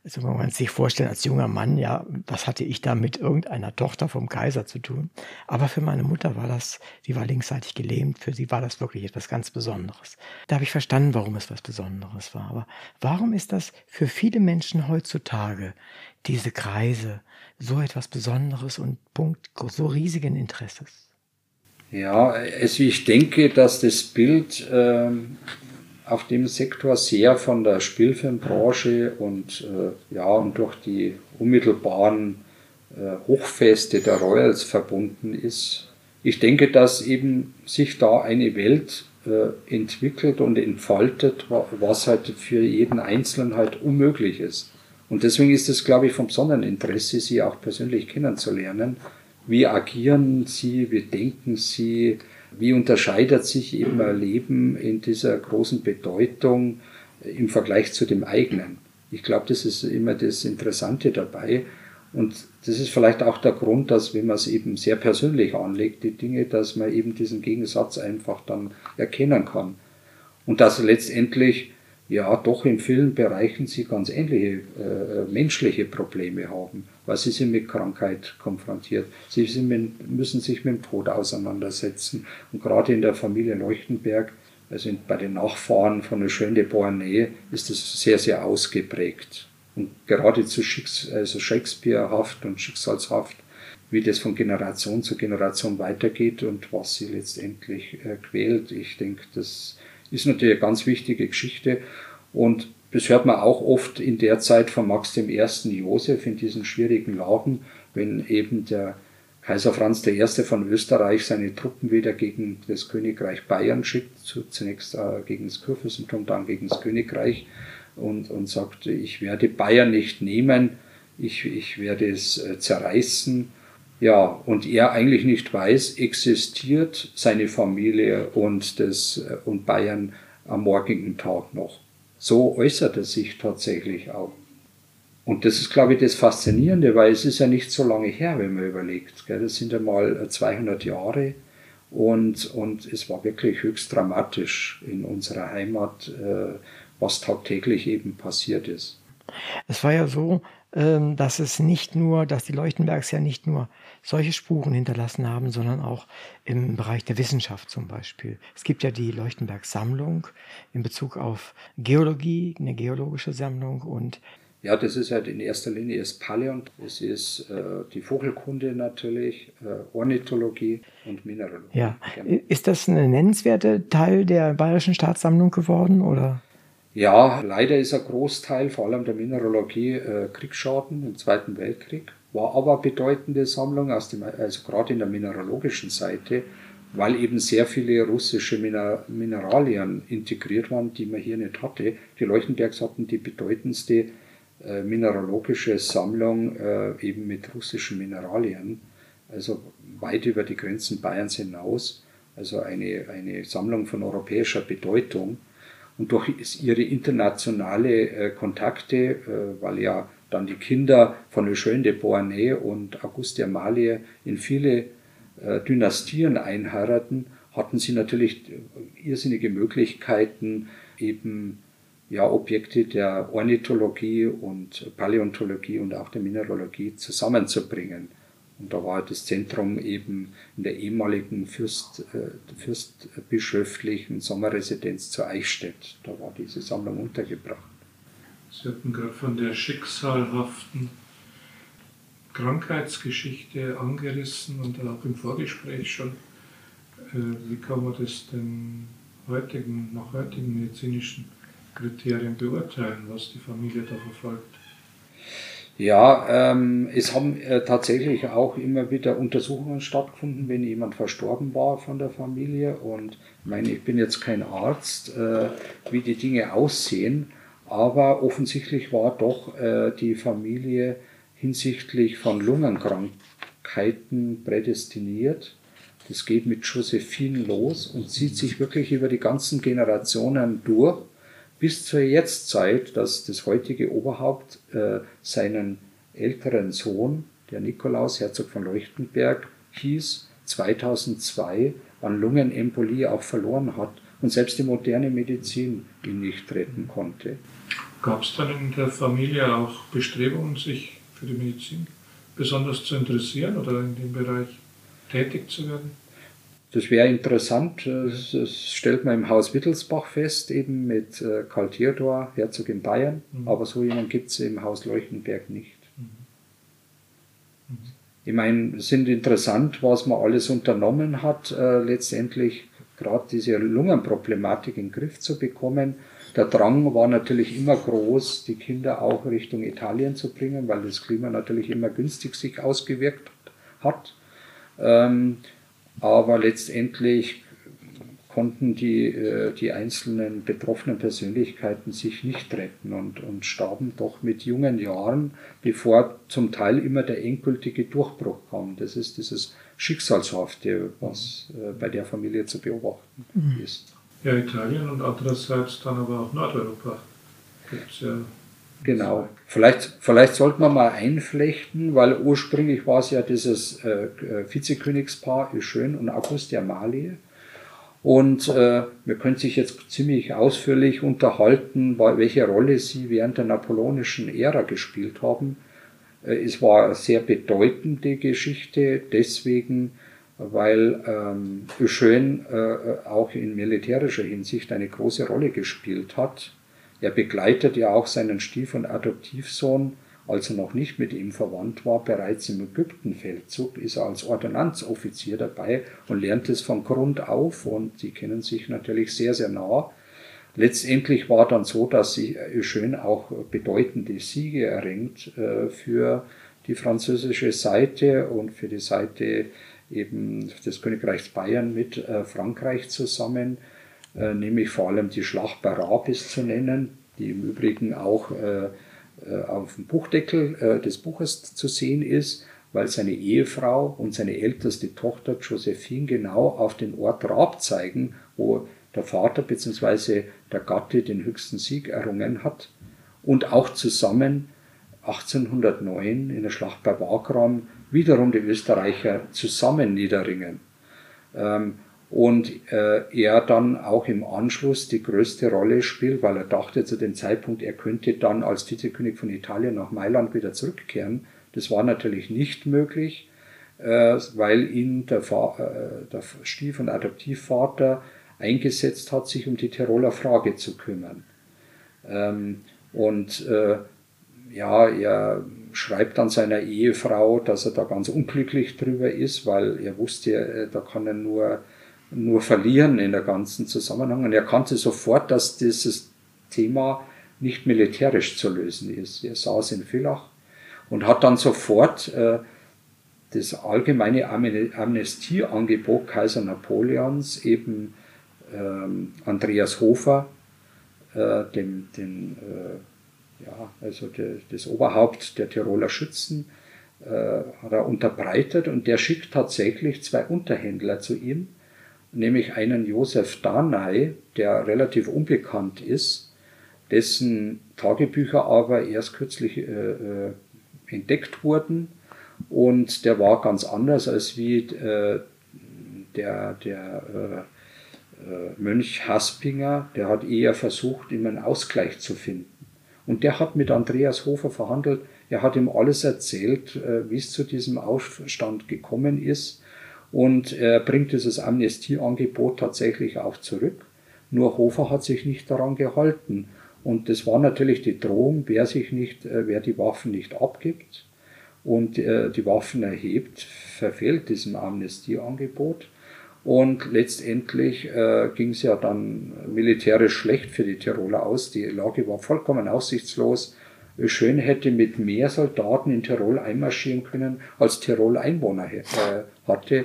also man kann sich vorstellen, als junger Mann, ja, was hatte ich da mit irgendeiner Tochter vom Kaiser zu tun? Aber für meine Mutter war das, sie war linksseitig gelähmt, für sie war das wirklich etwas ganz Besonderes. Da habe ich verstanden, warum es was Besonderes war. Aber warum ist das für viele Menschen heutzutage, diese Kreise, so etwas Besonderes und Punkt so riesigen Interesses? Ja, also ich denke, dass das Bild ähm, auf dem Sektor sehr von der Spielfilmbranche und, äh, ja, und durch die unmittelbaren äh, Hochfeste der Royals verbunden ist. Ich denke, dass eben sich da eine Welt äh, entwickelt und entfaltet, was halt für jeden Einzelnen halt unmöglich ist. Und deswegen ist es, glaube ich, vom besonderen Interesse, sie auch persönlich kennenzulernen. Wie agieren sie, wie denken sie, wie unterscheidet sich eben ein Leben in dieser großen Bedeutung im Vergleich zu dem eigenen? Ich glaube, das ist immer das Interessante dabei. Und das ist vielleicht auch der Grund, dass wenn man es eben sehr persönlich anlegt, die Dinge, dass man eben diesen Gegensatz einfach dann erkennen kann. Und dass letztendlich ja doch in vielen Bereichen sie ganz ähnliche äh, menschliche Probleme haben, weil sie sind mit Krankheit konfrontiert, sie mit, müssen sich mit dem Tod auseinandersetzen. Und gerade in der Familie Leuchtenberg, also bei den Nachfahren von der Schön de Beauharnais, ist das sehr, sehr ausgeprägt. Und geradezu Schicks also Shakespearehaft und schicksalshaft, wie das von Generation zu Generation weitergeht und was sie letztendlich äh, quält. Ich denke, das ist natürlich eine ganz wichtige Geschichte. Und das hört man auch oft in der Zeit von Max I. Josef in diesen schwierigen Lagen, wenn eben der Kaiser Franz I. von Österreich seine Truppen wieder gegen das Königreich Bayern schickt, zunächst äh, gegen das Kurfürstentum, dann gegen das Königreich und, und sagt, ich werde Bayern nicht nehmen, ich, ich werde es äh, zerreißen. Ja, und er eigentlich nicht weiß, existiert seine Familie und, das, äh, und Bayern am morgigen Tag noch. So äußert er sich tatsächlich auch. Und das ist, glaube ich, das Faszinierende, weil es ist ja nicht so lange her, wenn man überlegt. Gell? Das sind ja mal 200 äh, Jahre und, und es war wirklich höchst dramatisch in unserer Heimat, äh, was tagtäglich eben passiert ist. Es war ja so, ähm, dass es nicht nur, dass die Leuchtenbergs ja nicht nur solche Spuren hinterlassen haben, sondern auch im Bereich der Wissenschaft zum Beispiel. Es gibt ja die Leuchtenberg-Sammlung in Bezug auf Geologie, eine geologische Sammlung und ja, das ist halt in erster Linie das Paläont, es ist äh, die Vogelkunde natürlich, äh, Ornithologie und Mineralogie. Ja, ist das ein nennenswerter Teil der Bayerischen Staatssammlung geworden oder? Ja, leider ist ein Großteil, vor allem der Mineralogie, äh, Kriegsschaden im Zweiten Weltkrieg. War aber bedeutende Sammlung, aus dem, also gerade in der mineralogischen Seite, weil eben sehr viele russische Mineralien integriert waren, die man hier nicht hatte. Die Leuchtenbergs hatten die bedeutendste äh, mineralogische Sammlung äh, eben mit russischen Mineralien, also weit über die Grenzen Bayerns hinaus. Also eine, eine Sammlung von europäischer Bedeutung und durch ihre internationale äh, Kontakte, weil ja dann die Kinder von Eugène de Beauharnais und Auguste Amalie in viele äh, Dynastien einheiraten, hatten sie natürlich irrsinnige Möglichkeiten, eben ja, Objekte der Ornithologie und Paläontologie und auch der Mineralogie zusammenzubringen. Und da war das Zentrum eben in der ehemaligen Fürst, äh, fürstbischöflichen Sommerresidenz zu Eichstätt. Da war diese Sammlung untergebracht. Sie hatten gerade von der schicksalhaften Krankheitsgeschichte angerissen und auch im Vorgespräch schon. Äh, wie kann man das denn heutigen, nach heutigen medizinischen Kriterien beurteilen, was die Familie da verfolgt? Ja, ähm, es haben äh, tatsächlich auch immer wieder Untersuchungen stattgefunden, wenn jemand verstorben war von der Familie. Und ich meine, ich bin jetzt kein Arzt, äh, wie die Dinge aussehen, aber offensichtlich war doch äh, die Familie hinsichtlich von Lungenkrankheiten prädestiniert. Das geht mit Josephine los und zieht sich wirklich über die ganzen Generationen durch bis zur Jetztzeit, dass das heutige Oberhaupt äh, seinen älteren Sohn, der Nikolaus, Herzog von Leuchtenberg, hieß, 2002 an Lungenembolie auch verloren hat und selbst die moderne Medizin ihn nicht retten konnte. Gab es dann in der Familie auch Bestrebungen, sich für die Medizin besonders zu interessieren oder in dem Bereich tätig zu werden? Das wäre interessant. Das, stellt man im Haus Wittelsbach fest, eben mit äh, Karl Theodor, Herzog in Bayern. Mhm. Aber so jemand gibt es im Haus Leuchtenberg nicht. Mhm. Mhm. Ich meine, es sind interessant, was man alles unternommen hat, äh, letztendlich gerade diese Lungenproblematik in den Griff zu bekommen. Der Drang war natürlich immer groß, die Kinder auch Richtung Italien zu bringen, weil das Klima natürlich immer günstig sich ausgewirkt hat. Ähm, aber letztendlich konnten die, äh, die einzelnen betroffenen Persönlichkeiten sich nicht retten und, und starben doch mit jungen Jahren, bevor zum Teil immer der endgültige Durchbruch kam. Das ist dieses Schicksalshafte, was äh, bei der Familie zu beobachten mhm. ist. Ja, Italien und andererseits dann aber auch Nordeuropa gibt es ja Genau. Vielleicht, vielleicht sollte man mal einflechten, weil ursprünglich war es ja dieses äh, äh Vizekönigspaar Schön und August der Mali. Und äh, wir können sich jetzt ziemlich ausführlich unterhalten, welche Rolle sie während der napoleonischen Ära gespielt haben. Äh, es war eine sehr bedeutende Geschichte, deswegen, weil ähm, Eugène äh, auch in militärischer Hinsicht eine große Rolle gespielt hat. Er begleitet ja auch seinen Stief- und Adoptivsohn, als er noch nicht mit ihm verwandt war, bereits im Ägyptenfeldzug, ist er als Ordonnanzoffizier dabei und lernt es von Grund auf und sie kennen sich natürlich sehr, sehr nah. Letztendlich war dann so, dass sie schön auch bedeutende Siege erringt äh, für die französische Seite und für die Seite eben des Königreichs Bayern mit äh, Frankreich zusammen. Äh, nämlich vor allem die Schlacht bei Rabis zu nennen, die im Übrigen auch äh, auf dem Buchdeckel des Buches zu sehen ist, weil seine Ehefrau und seine älteste Tochter Josephine genau auf den Ort Rab zeigen, wo der Vater bzw. der Gatte den höchsten Sieg errungen hat und auch zusammen 1809 in der Schlacht bei Wagram wiederum die Österreicher zusammen niederringen. Ähm, und äh, er dann auch im Anschluss die größte Rolle spielt, weil er dachte zu dem Zeitpunkt, er könnte dann als Vizekönig von Italien nach Mailand wieder zurückkehren. Das war natürlich nicht möglich, äh, weil ihn der, äh, der Stief- und Adoptivvater eingesetzt hat, sich um die Tiroler Frage zu kümmern. Ähm, und ja, er schreibt dann seiner Ehefrau, dass er da ganz unglücklich drüber ist, weil er wusste, äh, da kann er nur nur verlieren in der ganzen Zusammenhang. Und er kannte sofort, dass dieses Thema nicht militärisch zu lösen ist. Er saß in Villach und hat dann sofort äh, das allgemeine Amnestieangebot Kaiser Napoleons eben ähm, Andreas Hofer, äh, dem, dem äh, ja, also de, das Oberhaupt der Tiroler Schützen, äh, hat er unterbreitet und der schickt tatsächlich zwei Unterhändler zu ihm, nämlich einen Josef Danay, der relativ unbekannt ist, dessen Tagebücher aber erst kürzlich äh, äh, entdeckt wurden und der war ganz anders als wie äh, der, der äh, äh, Mönch Haspinger, der hat eher versucht, ihm einen Ausgleich zu finden. Und der hat mit Andreas Hofer verhandelt, er hat ihm alles erzählt, äh, wie es zu diesem Aufstand gekommen ist und er bringt dieses Amnestieangebot tatsächlich auch zurück. Nur Hofer hat sich nicht daran gehalten. Und das war natürlich die Drohung, wer sich nicht, äh, wer die Waffen nicht abgibt und äh, die Waffen erhebt, verfehlt diesem Amnestieangebot. Und letztendlich äh, ging es ja dann militärisch schlecht für die Tiroler aus. Die Lage war vollkommen aussichtslos. Schön hätte mit mehr Soldaten in Tirol einmarschieren können, als Tirol Einwohner äh, hatte.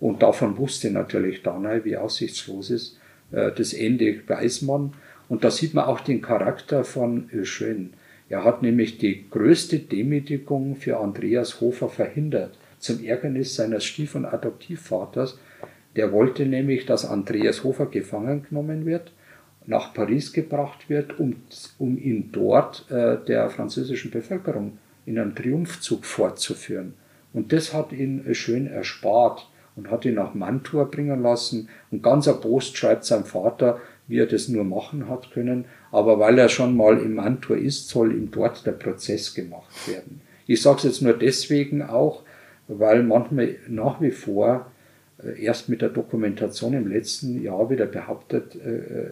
Und davon wusste natürlich Danai, wie aussichtslos ist. Äh, das Ende weiß man. Und da sieht man auch den Charakter von Schön. Er hat nämlich die größte Demütigung für Andreas Hofer verhindert, zum Ärgernis seines Stief- und Adoptivvaters. Der wollte nämlich, dass Andreas Hofer gefangen genommen wird, nach Paris gebracht wird, um, um ihn dort äh, der französischen Bevölkerung in einem Triumphzug fortzuführen. Und das hat ihn schön erspart und hat ihn nach Mantua bringen lassen. Und ganz erbost schreibt sein Vater, wie er das nur machen hat können. Aber weil er schon mal in Mantua ist, soll ihm dort der Prozess gemacht werden. Ich sage es jetzt nur deswegen auch, weil manchmal nach wie vor äh, erst mit der Dokumentation im letzten Jahr wieder behauptet äh, äh,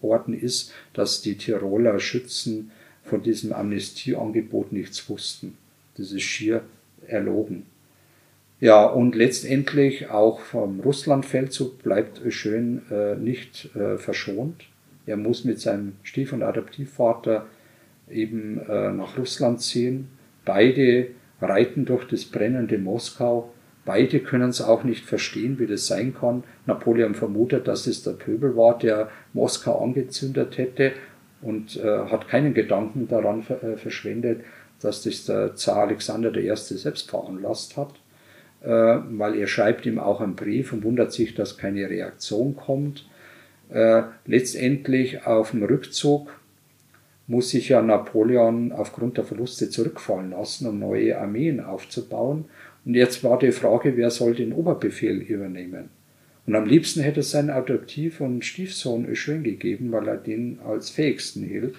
worden ist, dass die Tiroler Schützen von diesem Amnestieangebot nichts wussten. Das ist schier erlogen. Ja, und letztendlich auch vom Russlandfeldzug bleibt Schön äh, nicht äh, verschont. Er muss mit seinem Stief- und Adoptivvater eben äh, nach Russland ziehen. Beide reiten durch das brennende Moskau. Beide können es auch nicht verstehen, wie das sein kann. Napoleon vermutet, dass es der Pöbel war, der Moskau angezündet hätte und äh, hat keinen Gedanken daran äh, verschwendet, dass das der Zar Alexander I. selbst veranlasst hat. Äh, weil er schreibt ihm auch einen Brief und wundert sich, dass keine Reaktion kommt. Äh, letztendlich auf dem Rückzug muss sich ja Napoleon aufgrund der Verluste zurückfallen lassen, um neue Armeen aufzubauen. Und jetzt war die Frage, wer soll den Oberbefehl übernehmen? Und am liebsten hätte es seinen Adoptiv- und Stiefsohn Eugène gegeben, weil er den als fähigsten hielt.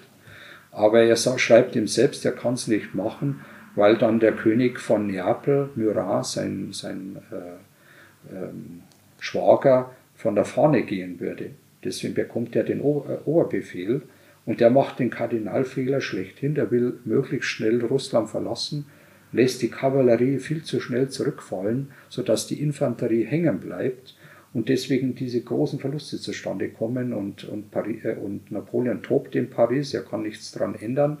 Aber er schreibt ihm selbst, er kann es nicht machen, weil dann der König von Neapel, Murat, sein, sein äh, ähm, Schwager, von der Fahne gehen würde. Deswegen bekommt er den äh, Oberbefehl und der macht den Kardinalfehler schlechthin. Der will möglichst schnell Russland verlassen, lässt die Kavallerie viel zu schnell zurückfallen, sodass die Infanterie hängen bleibt und deswegen diese großen Verluste zustande kommen und, und, Paris, äh, und Napoleon tobt in Paris, er kann nichts daran ändern.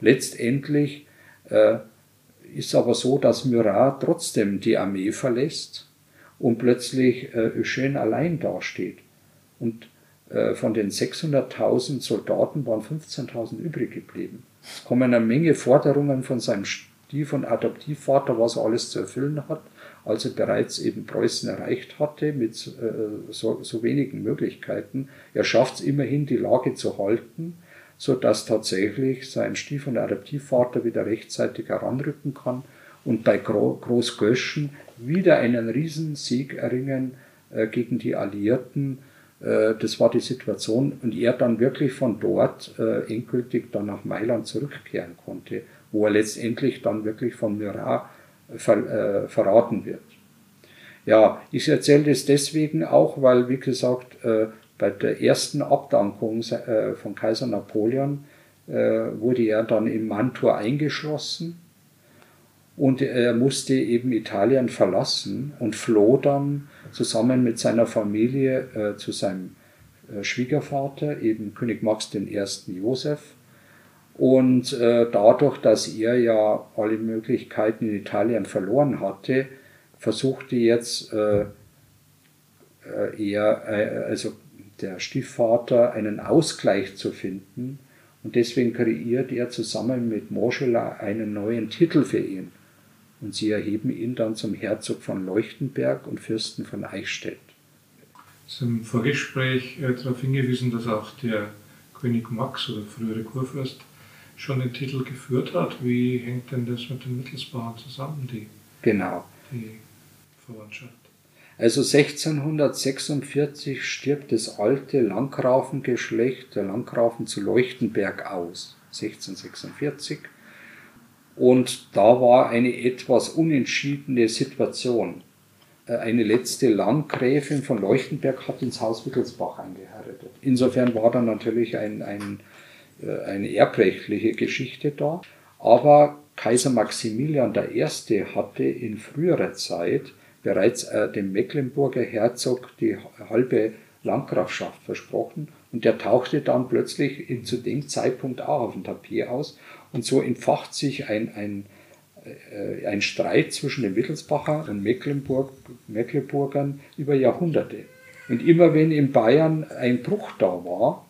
Letztendlich äh, ist aber so, dass Murat trotzdem die Armee verlässt und plötzlich äh, Eugène allein dasteht. Und äh, von den 600.000 Soldaten waren 15.000 übrig geblieben. Es kommen eine Menge Forderungen von seinem Stief- und Adoptivvater, was er alles zu erfüllen hat als er bereits eben Preußen erreicht hatte mit äh, so, so wenigen Möglichkeiten. Er schafft es immerhin, die Lage zu halten, so dass tatsächlich sein Stief- und Adoptivvater wieder rechtzeitig heranrücken kann und bei Gro Großgöschen wieder einen Riesensieg erringen äh, gegen die Alliierten. Äh, das war die Situation und er dann wirklich von dort äh, endgültig dann nach Mailand zurückkehren konnte, wo er letztendlich dann wirklich von Murat ver, äh, verraten wird. Ja, ich erzähle das deswegen auch, weil, wie gesagt, äh, bei der ersten Abdankung äh, von Kaiser Napoleon äh, wurde er dann in Mantua eingeschlossen und er musste eben Italien verlassen und floh dann zusammen mit seiner Familie äh, zu seinem äh, Schwiegervater, eben König Max I. Joseph, und äh, dadurch, dass er ja alle Möglichkeiten in Italien verloren hatte, versuchte jetzt äh, äh er, äh, also der Stiefvater, einen Ausgleich zu finden. Und deswegen kreiert er zusammen mit Moschela einen neuen Titel für ihn. Und sie erheben ihn dann zum Herzog von Leuchtenberg und Fürsten von Eichstätt. Es ist im Vorgespräch äh, darauf hingewiesen, dass auch der König Max oder frühere Kurfürst schon den Titel geführt hat. Wie hängt denn das mit den Mittelsbauern zusammen, die, genau. die Verwandtschaft? Also 1646 stirbt das alte Landgrafengeschlecht der Landgrafen zu Leuchtenberg aus. 1646. Und da war eine etwas unentschiedene Situation. Äh, eine letzte Landgräfin von Leuchtenberg hat ins Haus Wittelsbach eingeheiratet. Insofern war da natürlich ein, ein eine erbrechtliche Geschichte da. Aber Kaiser Maximilian I. hatte in früherer Zeit bereits äh, dem Mecklenburger Herzog die halbe Landgrafschaft versprochen und der tauchte dann plötzlich in, zu dem Zeitpunkt auch auf dem Tapet aus und so entfacht sich ein, ein, äh, ein Streit zwischen den Wittelsbacher und Mecklenburg, Mecklenburgern über Jahrhunderte. Und immer wenn in Bayern ein Bruch da war,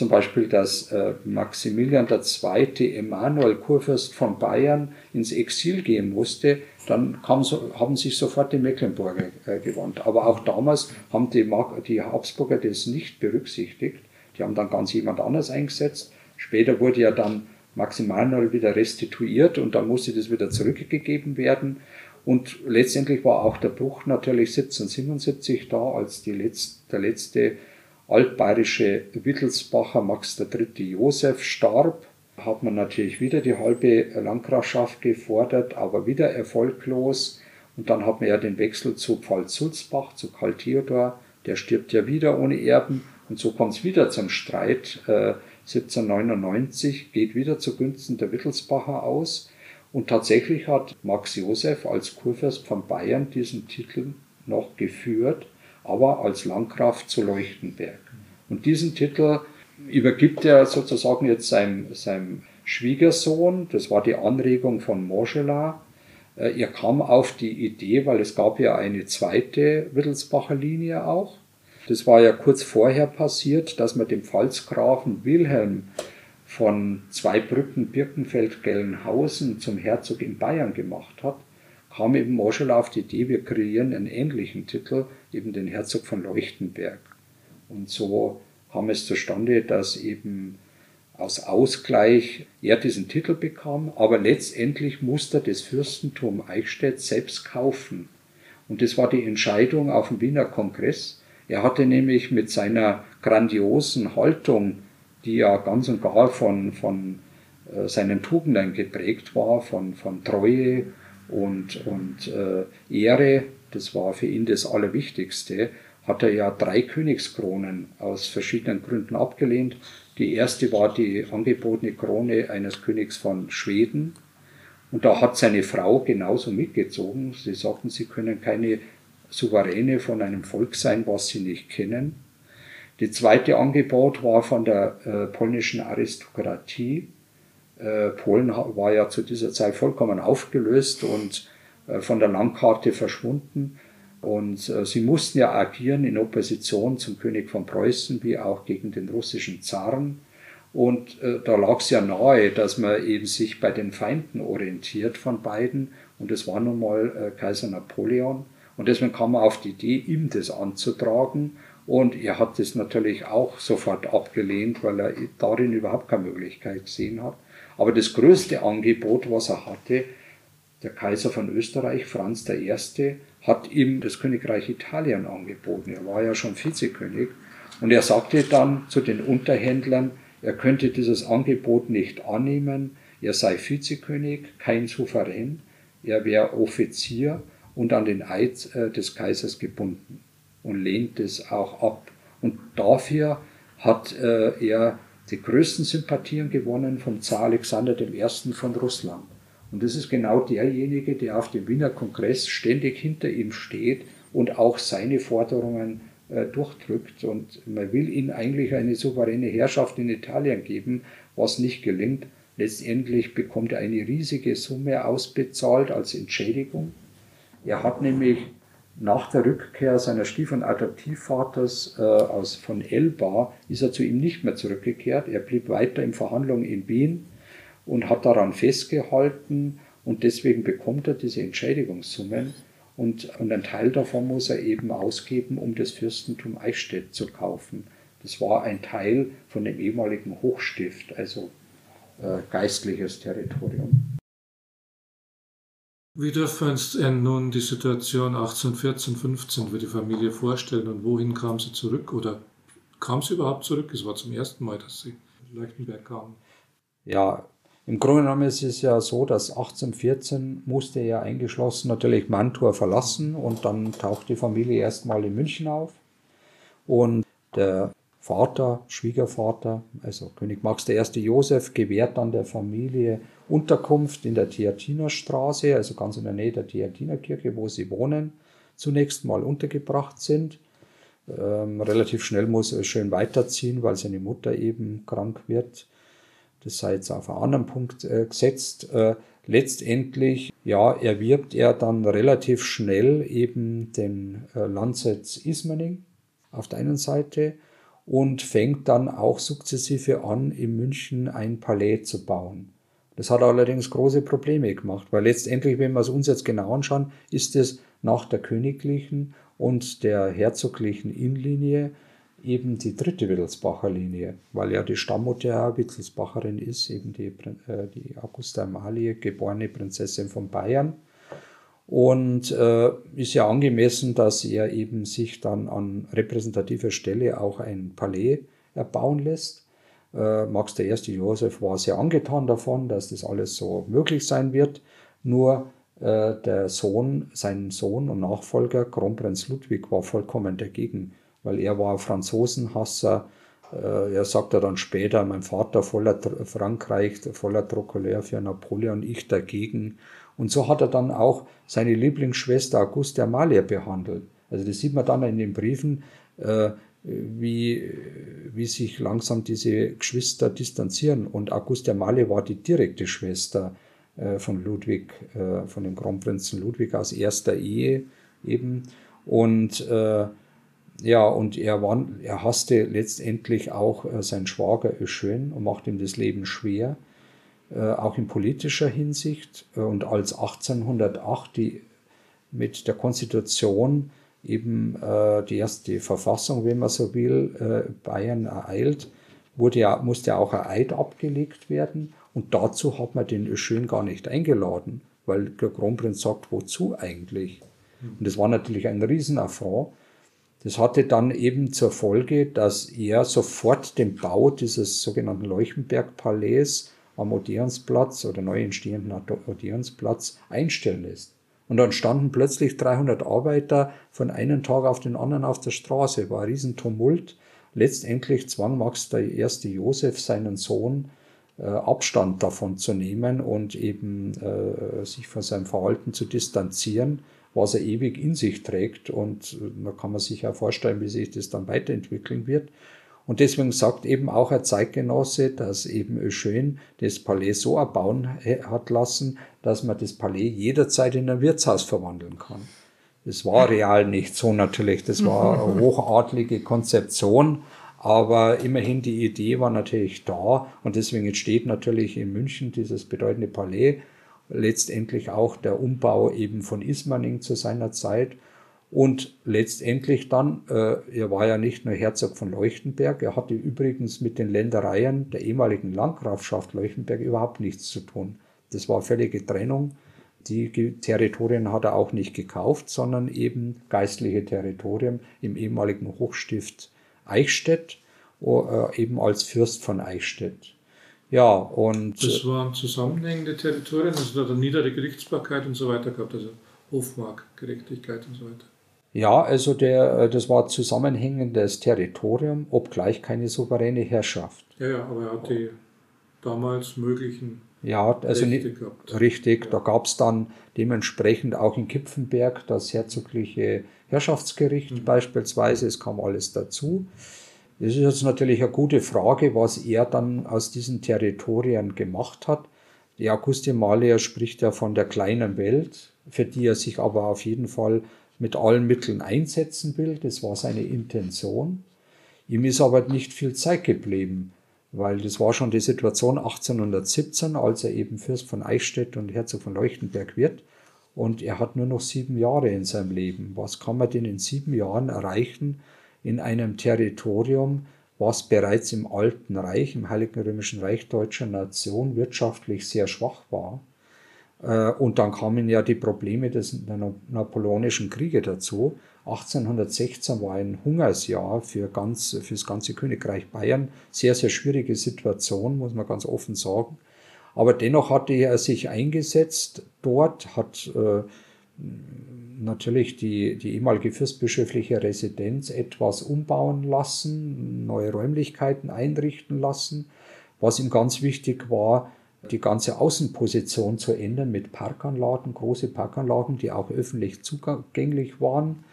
zum Beispiel, dass äh, Maximilian II. Emanuel Kurfürst von Bayern ins Exil gehen musste, dann so, haben sich sofort die Mecklenburger äh, gewandt. Aber auch damals haben die, die Habsburger das nicht berücksichtigt. Die haben dann ganz jemand anders eingesetzt. Später wurde ja dann Maximilian wieder restituiert und dann musste das wieder zurückgegeben werden. Und letztendlich war auch der Bruch natürlich 1777 da, als die letzte, der letzte altbayerische Wittelsbacher Max III. Josef starb, hat man natürlich wieder die halbe Landgrafschaft gefordert, aber wieder erfolglos. Und dann hat man ja den Wechsel zu Pfalz-Sulzbach, zu Karl Theodor, der stirbt ja wieder ohne Erben. Und so kommt es wieder zum Streit. Äh, 1799 geht wieder zugunsten der Wittelsbacher aus. Und tatsächlich hat Max Josef als Kurfürst von Bayern diesen Titel noch geführt aber als Landgraf zu Leuchtenberg. Und diesen Titel übergibt er sozusagen jetzt seinem, seinem Schwiegersohn, das war die Anregung von Moschela. Äh, er kam auf die Idee, weil es gab ja eine zweite Wittelsbacher Linie auch. Das war ja kurz vorher passiert, dass man dem Pfalzgrafen Wilhelm von Zweibrücken, Birkenfeld, Gelnhausen zum Herzog in Bayern gemacht hat kam eben Moschel auf die Idee, wir kreieren einen ähnlichen Titel, eben den Herzog von Leuchtenberg. Und so kam es zustande, dass eben aus Ausgleich er diesen Titel bekam, aber letztendlich musste er das Fürstentum Eichstätt selbst kaufen. Und das war die Entscheidung auf dem Wiener Kongress. Er hatte nämlich mit seiner grandiosen Haltung, die ja ganz und gar von, von äh, seinen Tugenden geprägt war, von, von Treue und, und äh, Ehre, das war für ihn das Allerwichtigste, hat er ja drei Königskronen aus verschiedenen Gründen abgelehnt. Die erste war die angebotene Krone eines Königs von Schweden. Und da hat seine Frau genauso mitgezogen. Sie sagten, sie können keine Souveräne von einem Volk sein, was sie nicht kennen. Die zweite Angebot war von der äh, polnischen Aristokratie. Äh, Polen war ja zu dieser Zeit vollkommen aufgelöst und äh, von der Landkarte verschwunden. Und äh, sie mussten ja agieren in Opposition zum König von Preußen wie auch gegen den russischen Zaren. Und da lag es ja nahe, dass man eben sich bei den Feinden orientiert von beiden. Und das war nun mal Kaiser Napoleon. Und deswegen kam man auf die Idee, ihm das anzutragen. Und er hat das natürlich auch sofort abgelehnt, weil er darin überhaupt keine Möglichkeit gesehen hat. Aber das größte Angebot, was er hatte, der Kaiser von Österreich, Franz I., hat ihm das Königreich Italien angeboten. Er war ja schon Vizekönig. Und er sagte dann zu den Unterhändlern, er könnte dieses Angebot nicht annehmen. Er sei Vizekönig, kein Souverän. Er wäre Offizier und an den Eid äh, des Kaisers gebunden und lehnt es auch ab. Und dafür hat äh, er die größten Sympathien gewonnen vom Zar Alexander I. von Russland. Und das ist genau derjenige, der auf dem Wiener Kongress ständig hinter ihm steht und auch seine Forderungen äh, durchdrückt. Und man will ihm eigentlich eine souveräne Herrschaft in Italien geben, was nicht gelingt. Letztendlich bekommt er eine riesige Summe ausbezahlt als Entschädigung. Er hat nämlich nach der Rückkehr seines Stief- und Adoptivvaters äh, aus, von Elba, ist er zu ihm nicht mehr zurückgekehrt. Er blieb weiter in Verhandlungen in Wien und hat daran festgehalten und deswegen bekommt er diese Entschädigungssummen und, und ein Teil davon muss er eben ausgeben, um das Fürstentum Eichstätt zu kaufen. Das war ein Teil von dem ehemaligen Hochstift, also äh, geistliches Territorium. Wie dürfen denn nun die Situation 1814, 15 für die Familie vorstellen und wohin kam sie zurück oder kam sie überhaupt zurück? Es war zum ersten Mal, dass sie in Leuchtenberg kamen. Ja, im Grunde genommen ist es ja so, dass 1814 musste er eingeschlossen natürlich Mantua verlassen und dann taucht die Familie erstmal in München auf. Und der Vater, Schwiegervater, also König Max I. Josef, gewährt dann der Familie Unterkunft in der Theatinerstraße, also ganz in der Nähe der Theatinerkirche, wo sie wohnen, zunächst mal untergebracht sind. Ähm, relativ schnell muss er schön weiterziehen, weil seine Mutter eben krank wird das sei jetzt auf einen anderen Punkt äh, gesetzt. Äh, letztendlich, ja, erwirbt er dann relativ schnell eben den äh, Landsitz Ismaning auf der einen Seite und fängt dann auch sukzessive an, in München ein Palais zu bauen. Das hat allerdings große Probleme gemacht, weil letztendlich, wenn wir es uns jetzt genau anschauen, ist es nach der königlichen und der herzoglichen Innenlinie eben die dritte Wittelsbacher Linie, weil ja die Stammmutter Wittelsbacherin ist, eben die, äh, die Augusta Amalie, geborene Prinzessin von Bayern. Und äh, ist ja angemessen, dass er eben sich dann an repräsentativer Stelle auch ein Palais erbauen lässt. Äh, Max I. Josef war sehr angetan davon, dass das alles so möglich sein wird. Nur äh, der Sohn, sein Sohn und Nachfolger, Kronprinz Ludwig, war vollkommen dagegen weil er war Franzosenhasser. Äh, er sagte dann später, mein Vater voller Frankreich, voller Trocoleur für Napoleon, ich dagegen. Und so hat er dann auch seine Lieblingsschwester Auguste Amalia behandelt. Also das sieht man dann in den Briefen, äh, wie, wie sich langsam diese Geschwister distanzieren. Und Auguste Amalia war die direkte Schwester äh, von Ludwig, von dem Kronprinzen Ludwig aus erster Ehe eben. Und ja, und er, war, er hasste letztendlich auch äh, seinen Schwager Öschön und macht ihm das Leben schwer, äh, auch in politischer Hinsicht. Äh, und als 1808 die, mit der Konstitution eben äh, die erste Verfassung, wenn man so will, äh, Bayern ereilt, wurde ja, musste auch ein Eid abgelegt werden und dazu hat man den Schön gar nicht eingeladen, weil der Kronprinz sagt, wozu eigentlich? Und das war natürlich ein Riesenaffront. Das hatte dann eben zur Folge, dass er sofort den Bau dieses sogenannten Leuchtenberg-Palais am Odeonsplatz oder neu entstehenden Odeonsplatz einstellen lässt. Und dann standen plötzlich 300 Arbeiter von einem Tag auf den anderen auf der Straße. War ein Riesentumult. Letztendlich zwang Max der erste Josef seinen Sohn äh, Abstand davon zu nehmen und eben äh, sich von seinem Verhalten zu distanzieren, was er ewig in sich trägt. Und äh, da kann man sich ja vorstellen, wie sich das dann weiterentwickeln wird. Und deswegen sagt eben auch ein Zeitgenosse, dass eben Schön das Palais so erbauen hat lassen, dass man das Palais jederzeit in ein Wirtshaus verwandeln kann. Das war real nicht so natürlich, das war eine hochadlige Konzeption, aber immerhin die Idee war natürlich da. Und deswegen entsteht natürlich in München dieses bedeutende Palais, letztendlich auch der Umbau eben von Ismaning zu seiner Zeit und letztendlich dann, äh, er war ja nicht nur Herzog von Leuchtenberg, er hatte übrigens mit den Ländereien der ehemaligen Landgrafschaft Leuchtenberg überhaupt nichts zu tun. Das war völlige Trennung. Die Territorien hat er auch nicht gekauft, sondern eben geistliche Territorien im ehemaligen Hochstift Eichstätt, äh, eben als Fürst von Eichstätt. Ja, und. Das waren zusammenhängende Territorien, also da hat er niedere Gerichtsbarkeit und so weiter gehabt, also Hofmark, Gerechtigkeit und so weiter. Ja, also der, äh, das war zusammenhängendes Territorium, obgleich keine souveräne Herrschaft. Ja, ja, aber er hat die damals möglichen ja, also nicht, richtig. Ja. Da gab es dann dementsprechend auch in Kipfenberg das herzogliche Herrschaftsgericht mhm. beispielsweise. Es kam alles dazu. Das ist jetzt natürlich eine gute Frage, was er dann aus diesen Territorien gemacht hat. Der Augustin Mahler spricht ja von der kleinen Welt, für die er sich aber auf jeden Fall mit allen Mitteln einsetzen will. Das war seine Intention. Ihm ist aber nicht viel Zeit geblieben, weil das war schon die Situation 1817, als er eben Fürst von Eichstätt und Herzog von Leuchtenberg wird. Und er hat nur noch sieben Jahre in seinem Leben. Was kann man denn in sieben Jahren erreichen in einem Territorium, was bereits im Alten Reich, im Heiligen Römischen Reich deutscher Nation wirtschaftlich sehr schwach war? Äh, und dann kamen ja die Probleme des Napoleonischen Kriege dazu. 1816 war ein Hungersjahr für, ganz, für das ganze Königreich Bayern. Sehr, sehr schwierige Situation, muss man ganz offen sagen. Aber dennoch hatte er sich eingesetzt dort, hat äh, natürlich die, die ehemalige fürstbischöfliche Residenz etwas umbauen lassen, neue Räumlichkeiten einrichten lassen. Was ihm ganz wichtig war, die ganze Außenposition zu ändern mit Parkanlagen, große Parkanlagen, die auch öffentlich zugänglich waren.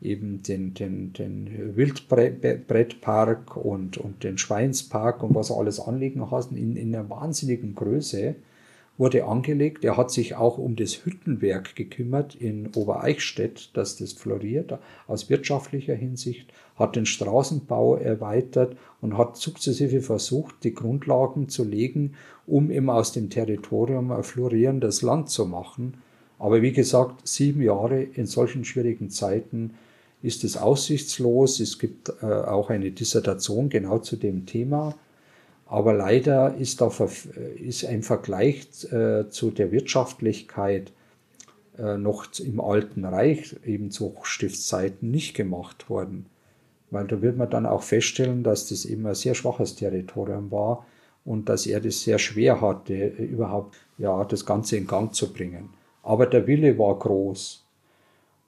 Eben den, den, den Wildbrettpark und, und den Schweinspark und was alles anlegen hatten, in, in einer wahnsinnigen Größe wurde angelegt. Er hat sich auch um das Hüttenwerk gekümmert in Obereichstätt, dass das floriert aus wirtschaftlicher Hinsicht, hat den Straßenbau erweitert und hat sukzessive versucht, die Grundlagen zu legen, um eben aus dem Territorium ein florierendes Land zu machen. Aber wie gesagt, sieben Jahre in solchen schwierigen Zeiten ist es aussichtslos. Es gibt äh, auch eine Dissertation genau zu dem Thema. Aber leider ist, da, ist ein Vergleich äh, zu der Wirtschaftlichkeit äh, noch im Alten Reich, eben zu Hochstiftszeiten, nicht gemacht worden. Weil da wird man dann auch feststellen, dass das eben ein sehr schwaches Territorium war und dass er das sehr schwer hatte, überhaupt ja, das Ganze in Gang zu bringen. Aber der Wille war groß.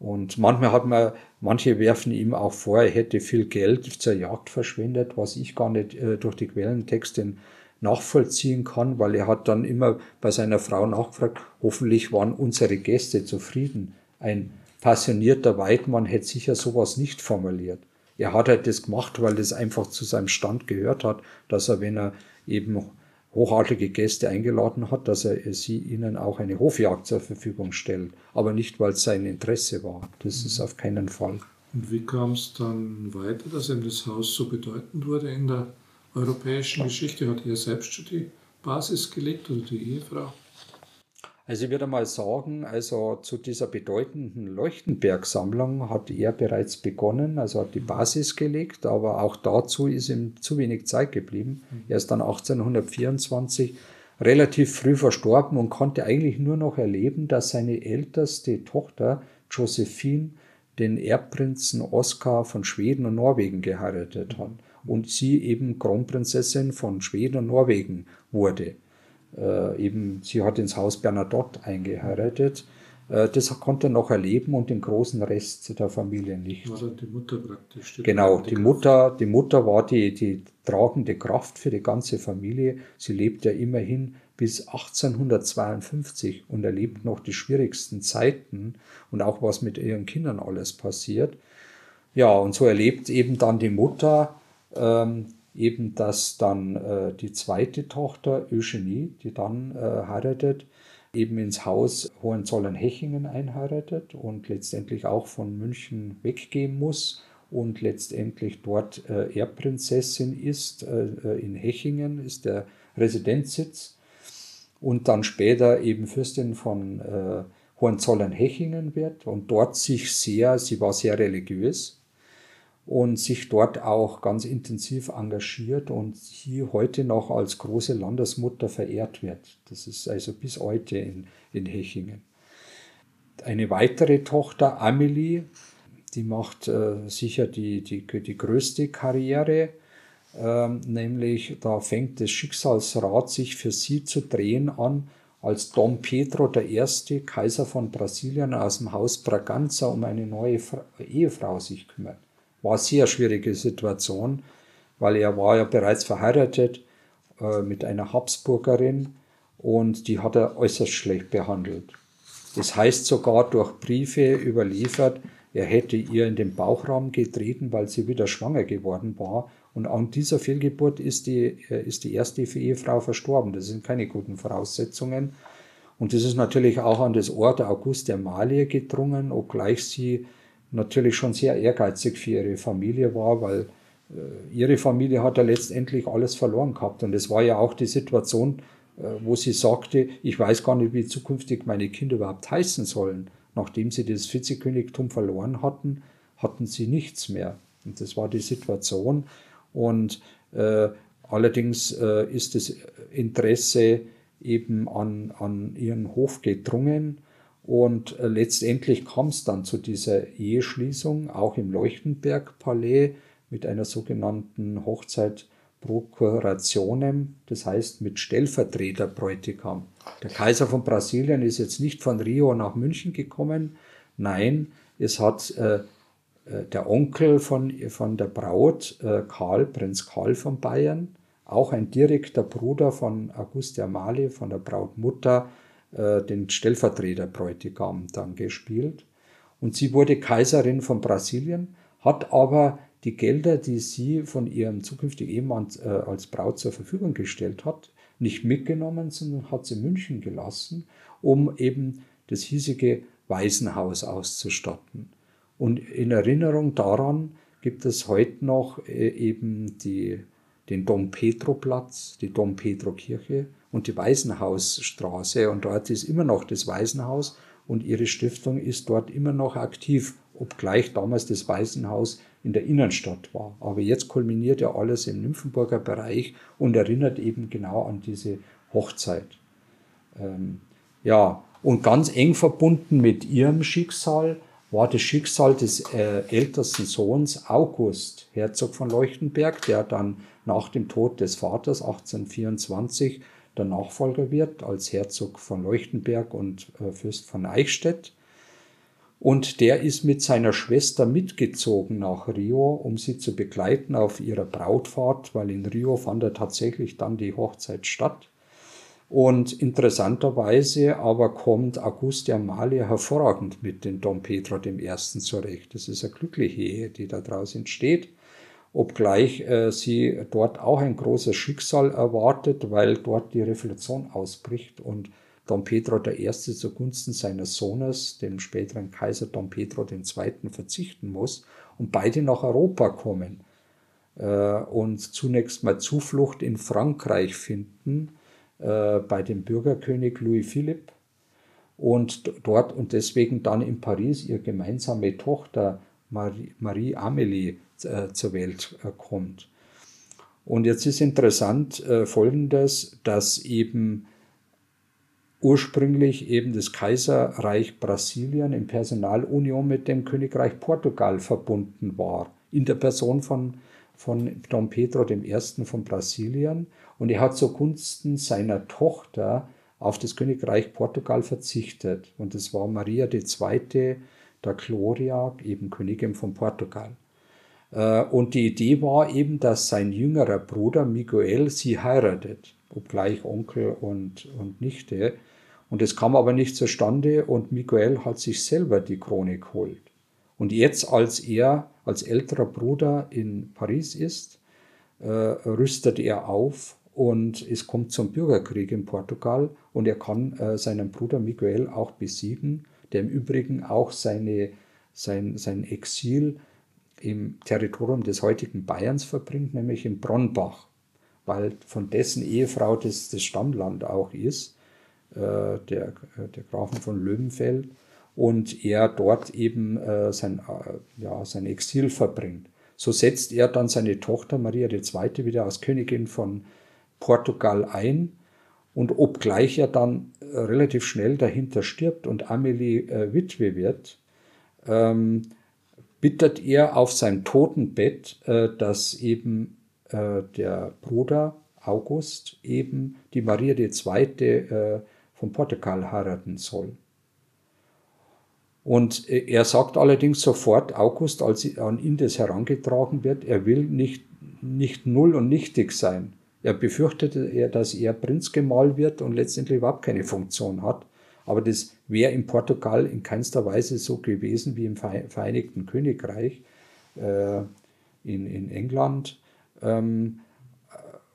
Und manchmal hat man, manche werfen ihm auch vor, er hätte viel Geld zur Jagd verschwendet, was ich gar nicht äh, durch die Quellentexte nachvollziehen kann, weil er hat dann immer bei seiner Frau nachgefragt, hoffentlich waren unsere Gäste zufrieden. Ein passionierter Weidmann hätte sicher sowas nicht formuliert. Er hat halt das gemacht, weil das einfach zu seinem Stand gehört hat, dass er, wenn er eben hochadlige Gäste eingeladen hat, dass er sie ihnen auch eine Hofjagd zur Verfügung stellt, aber nicht, weil es sein Interesse war. Das mhm. ist auf keinen Fall. Und wie kam es dann weiter, dass ihm das Haus so bedeutend wurde in der europäischen Geschichte? Hat er selbst schon die Basis gelegt oder die Ehefrau? Also ich würde mal sagen, also zu dieser bedeutenden Leuchtenberg-Sammlung hat er bereits begonnen, also hat die Basis gelegt, aber auch dazu ist ihm zu wenig Zeit geblieben. Er ist dann 1824 relativ früh verstorben und konnte eigentlich nur noch erleben, dass seine älteste Tochter Josephine den Erbprinzen Oskar von Schweden und Norwegen geheiratet hat und sie eben Kronprinzessin von Schweden und Norwegen wurde. Äh, eben, sie hat ins Haus Bernadotte eingeheiratet. Äh, das konnte er noch erleben und den großen Rest der Familie nicht. War dann die Mutter praktisch? Die genau, die Mutter, die Mutter war die, die tragende Kraft für die ganze Familie. Sie lebt ja immerhin bis 1852 und erlebt noch die schwierigsten Zeiten und auch was mit ihren Kindern alles passiert. Ja, und so erlebt eben dann die Mutter ähm, eben, dass dann äh, die zweite Tochter, Eugenie, die dann äh, heiratet, eben ins Haus Hohenzollern-Hechingen einheiratet und letztendlich auch von München weggehen muss und letztendlich dort äh, Erbprinzessin ist. Äh, äh, in Hechingen ist der Residenzsitz und dann später eben Fürstin von äh, Hohenzollern-Hechingen wird und dort sich sehr, sie war sehr religiös, und sich dort auch ganz intensiv engagiert und hier heute noch als große Landesmutter verehrt wird. Das ist also bis heute in, in Hechingen. Eine weitere Tochter, Amelie, die macht äh, sicher die, die, die größte Karriere, ähm, nämlich da fängt das Schicksalsrad sich für sie zu drehen an, als Dom Pedro I., Kaiser von Brasilien, aus dem Haus Braganza um eine neue Ehefrau sich kümmert war eine sehr schwierige Situation, weil er war ja bereits verheiratet äh, mit einer Habsburgerin und die hat er äußerst schlecht behandelt. Das heißt sogar durch Briefe überliefert, er hätte ihr in den Bauchraum getreten, weil sie wieder schwanger geworden war. Und an dieser Fehlgeburt ist die, äh, ist die erste Ehefrau verstorben. Das sind keine guten Voraussetzungen. Und das ist natürlich auch an das Ort August der Malie gedrungen, obgleich sie natürlich schon sehr ehrgeizig für ihre Familie war, weil äh, ihre Familie hat ja letztendlich alles verloren gehabt. Und es war ja auch die Situation, äh, wo sie sagte, ich weiß gar nicht, wie zukünftig meine Kinder überhaupt heißen sollen. Nachdem sie das Vizekönigtum verloren hatten, hatten sie nichts mehr. Und das war die Situation. Und äh, allerdings äh, ist das Interesse eben an, an ihren Hof gedrungen. Und äh, letztendlich kam es dann zu dieser Eheschließung, auch im Leuchtenberg-Palais mit einer sogenannten Hochzeit Prokurationem, das heißt mit Stellvertreterbräutigam. Der Kaiser von Brasilien ist jetzt nicht von Rio nach München gekommen, nein, es hat äh, äh der Onkel von, von der Braut, äh, Karl, Prinz Karl von Bayern, auch ein direkter Bruder von Auguste Amalie, von der Brautmutter, äh, den Stellvertreterbräutigam dann gespielt. Und sie wurde Kaiserin von Brasilien, hat aber die Gelder, die sie von ihrem zukünftigen Ehemann äh, als Braut zur Verfügung gestellt hat, nicht mitgenommen, sondern hat sie München gelassen, um eben das hiesige Waisenhaus auszustatten. Und in Erinnerung daran gibt es heute noch äh, eben die, den Dom Pedro Platz, die Dom Pedro Kirche und die Waisenhausstraße. Und dort ist immer noch das Waisenhaus und ihre Stiftung ist dort immer noch aktiv, obgleich damals das Waisenhaus in der Innenstadt war. Aber jetzt kulminiert ja alles im Nymphenburger Bereich und erinnert eben genau an diese Hochzeit. Ähm, ja, und ganz eng verbunden mit ihrem Schicksal war das Schicksal des äh, ältesten Sohns August, Herzog von Leuchtenberg, der dann nach dem Tod des Vaters 1824 der Nachfolger wird als Herzog von Leuchtenberg und äh, Fürst von Eichstätt. Und der ist mit seiner Schwester mitgezogen nach Rio, um sie zu begleiten auf ihrer Brautfahrt, weil in Rio fand er tatsächlich dann die Hochzeit statt. Und interessanterweise aber kommt Auguste Amalia hervorragend mit dem Dom Pedro I. zurecht. Das ist eine glückliche Ehe, die daraus entsteht obgleich äh, sie dort auch ein großes Schicksal erwartet, weil dort die Revolution ausbricht und Don Pedro I. zugunsten seines Sohnes, dem späteren Kaiser Don Pedro II., verzichten muss und beide nach Europa kommen äh, und zunächst mal Zuflucht in Frankreich finden, äh, bei dem Bürgerkönig Louis Philippe und dort und deswegen dann in Paris ihre gemeinsame Tochter Marie, Marie Amélie äh, zur Welt äh, kommt. Und jetzt ist interessant äh, Folgendes, dass eben ursprünglich eben das Kaiserreich Brasilien in Personalunion mit dem Königreich Portugal verbunden war, in der Person von, von Dom Pedro I. von Brasilien. Und er hat zugunsten seiner Tochter auf das Königreich Portugal verzichtet. Und das war Maria II. der Gloria, eben Königin von Portugal. Äh, und die Idee war eben, dass sein jüngerer Bruder Miguel sie heiratet, obgleich Onkel und, und Nichte. Und es kam aber nicht zustande und Miguel hat sich selber die Krone geholt. Und jetzt, als er als älterer Bruder in Paris ist, äh, rüstet er auf und es kommt zum Bürgerkrieg in Portugal und er kann äh, seinen Bruder Miguel auch besiegen, der im Übrigen auch seine, sein, sein Exil im Territorium des heutigen Bayerns verbringt, nämlich in Bronnbach, weil von dessen Ehefrau das, das Stammland auch ist, äh, der, der Grafen von Löwenfeld, und er dort eben äh, sein, äh, ja, sein Exil verbringt. So setzt er dann seine Tochter Maria II. wieder als Königin von Portugal ein. Und obgleich er dann äh, relativ schnell dahinter stirbt und Amelie äh, Witwe wird, ähm, bittet er auf seinem Totenbett, äh, dass eben äh, der Bruder August eben die Maria II. Äh, von Portugal heiraten soll. Und er sagt allerdings sofort, August, als an ihn das herangetragen wird, er will nicht, nicht null und nichtig sein. Er befürchtete, dass er Prinzgemahl wird und letztendlich überhaupt keine Funktion hat. Aber das wäre in Portugal in keinster Weise so gewesen wie im Vereinigten Königreich, äh, in, in England. Ähm,